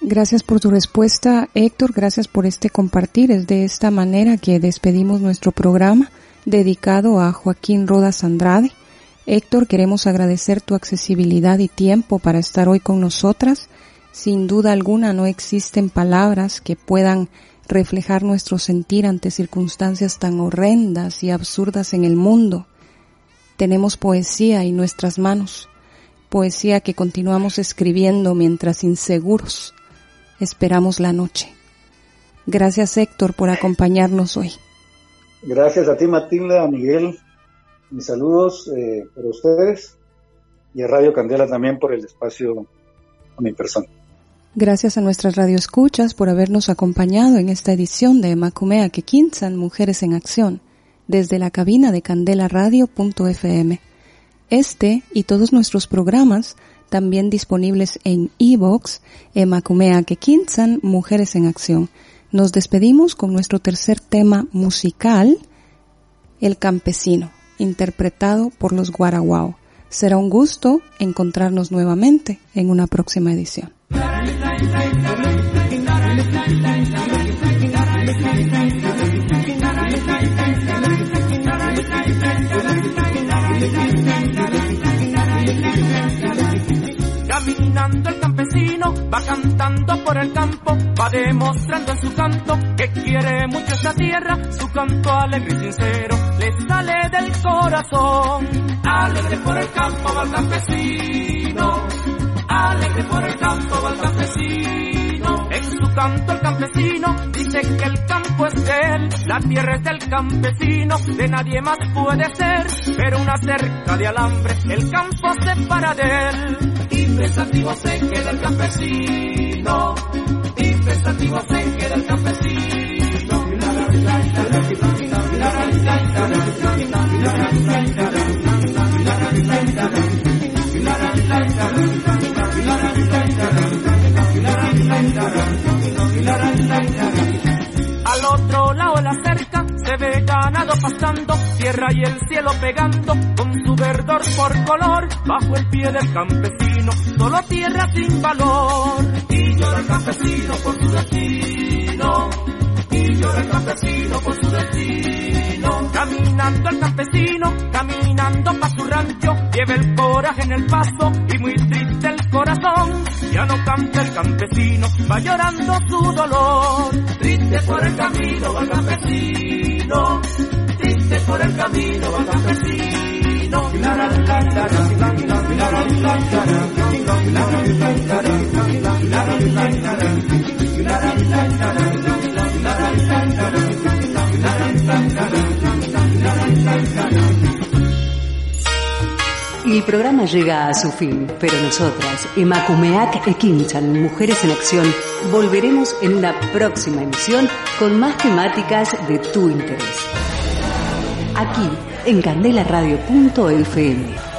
Gracias por tu respuesta, Héctor. Gracias por este compartir. Es de esta manera que despedimos nuestro programa dedicado a Joaquín Rodas Andrade, Héctor, queremos agradecer tu accesibilidad y tiempo para estar hoy con nosotras. Sin duda alguna no existen palabras que puedan reflejar nuestro sentir ante circunstancias tan horrendas y absurdas en el mundo. Tenemos poesía en nuestras manos, poesía que continuamos escribiendo mientras inseguros esperamos la noche. Gracias Héctor por acompañarnos hoy. Gracias a ti Matilda, a Miguel, mis saludos eh, para ustedes y a Radio Candela también por el espacio a mi persona. Gracias a nuestras radioescuchas por habernos acompañado en esta edición de Macumea Quequinzan Mujeres en Acción desde la cabina de candelaradio.fm. Este y todos nuestros programas también disponibles en iVoox, Emacumea Quequinzan Mujeres en Acción. Nos despedimos con nuestro tercer tema musical, El Campesino, interpretado por los Guaraguao. Será un gusto encontrarnos nuevamente en una próxima edición. Caminando el campesino, va cantando por el campo, va demostrando en su canto que quiere mucho esta tierra, su canto alegre y sincero le sale del corazón. Alegre por el campo va el campesino, alegre por el campo va el campesino. En su canto el campesino dice que el campo es él, la tierra es del campesino, de nadie más puede ser, pero una cerca de alambre, el campo se para de él. Y pensativo se queda el campesino, y pensativo se queda el campesino. Cerca se ve ganado pasando, tierra y el cielo pegando, con su verdor por color, bajo el pie del campesino, solo tierra sin valor. Y llora el campesino por su destino, y llora el campesino por su destino. Caminando el campesino, caminando pa' su rancho, lleva el coraje en el paso y muy. Ya no canta el campesino, va llorando su dolor. Triste por el camino va el campesino, triste por el camino va el campesino. El programa llega a su fin, pero nosotras, Emakumeak Ekinchan, Mujeres en Acción, volveremos en una próxima emisión con más temáticas de tu interés. Aquí, en candelaradio.fm.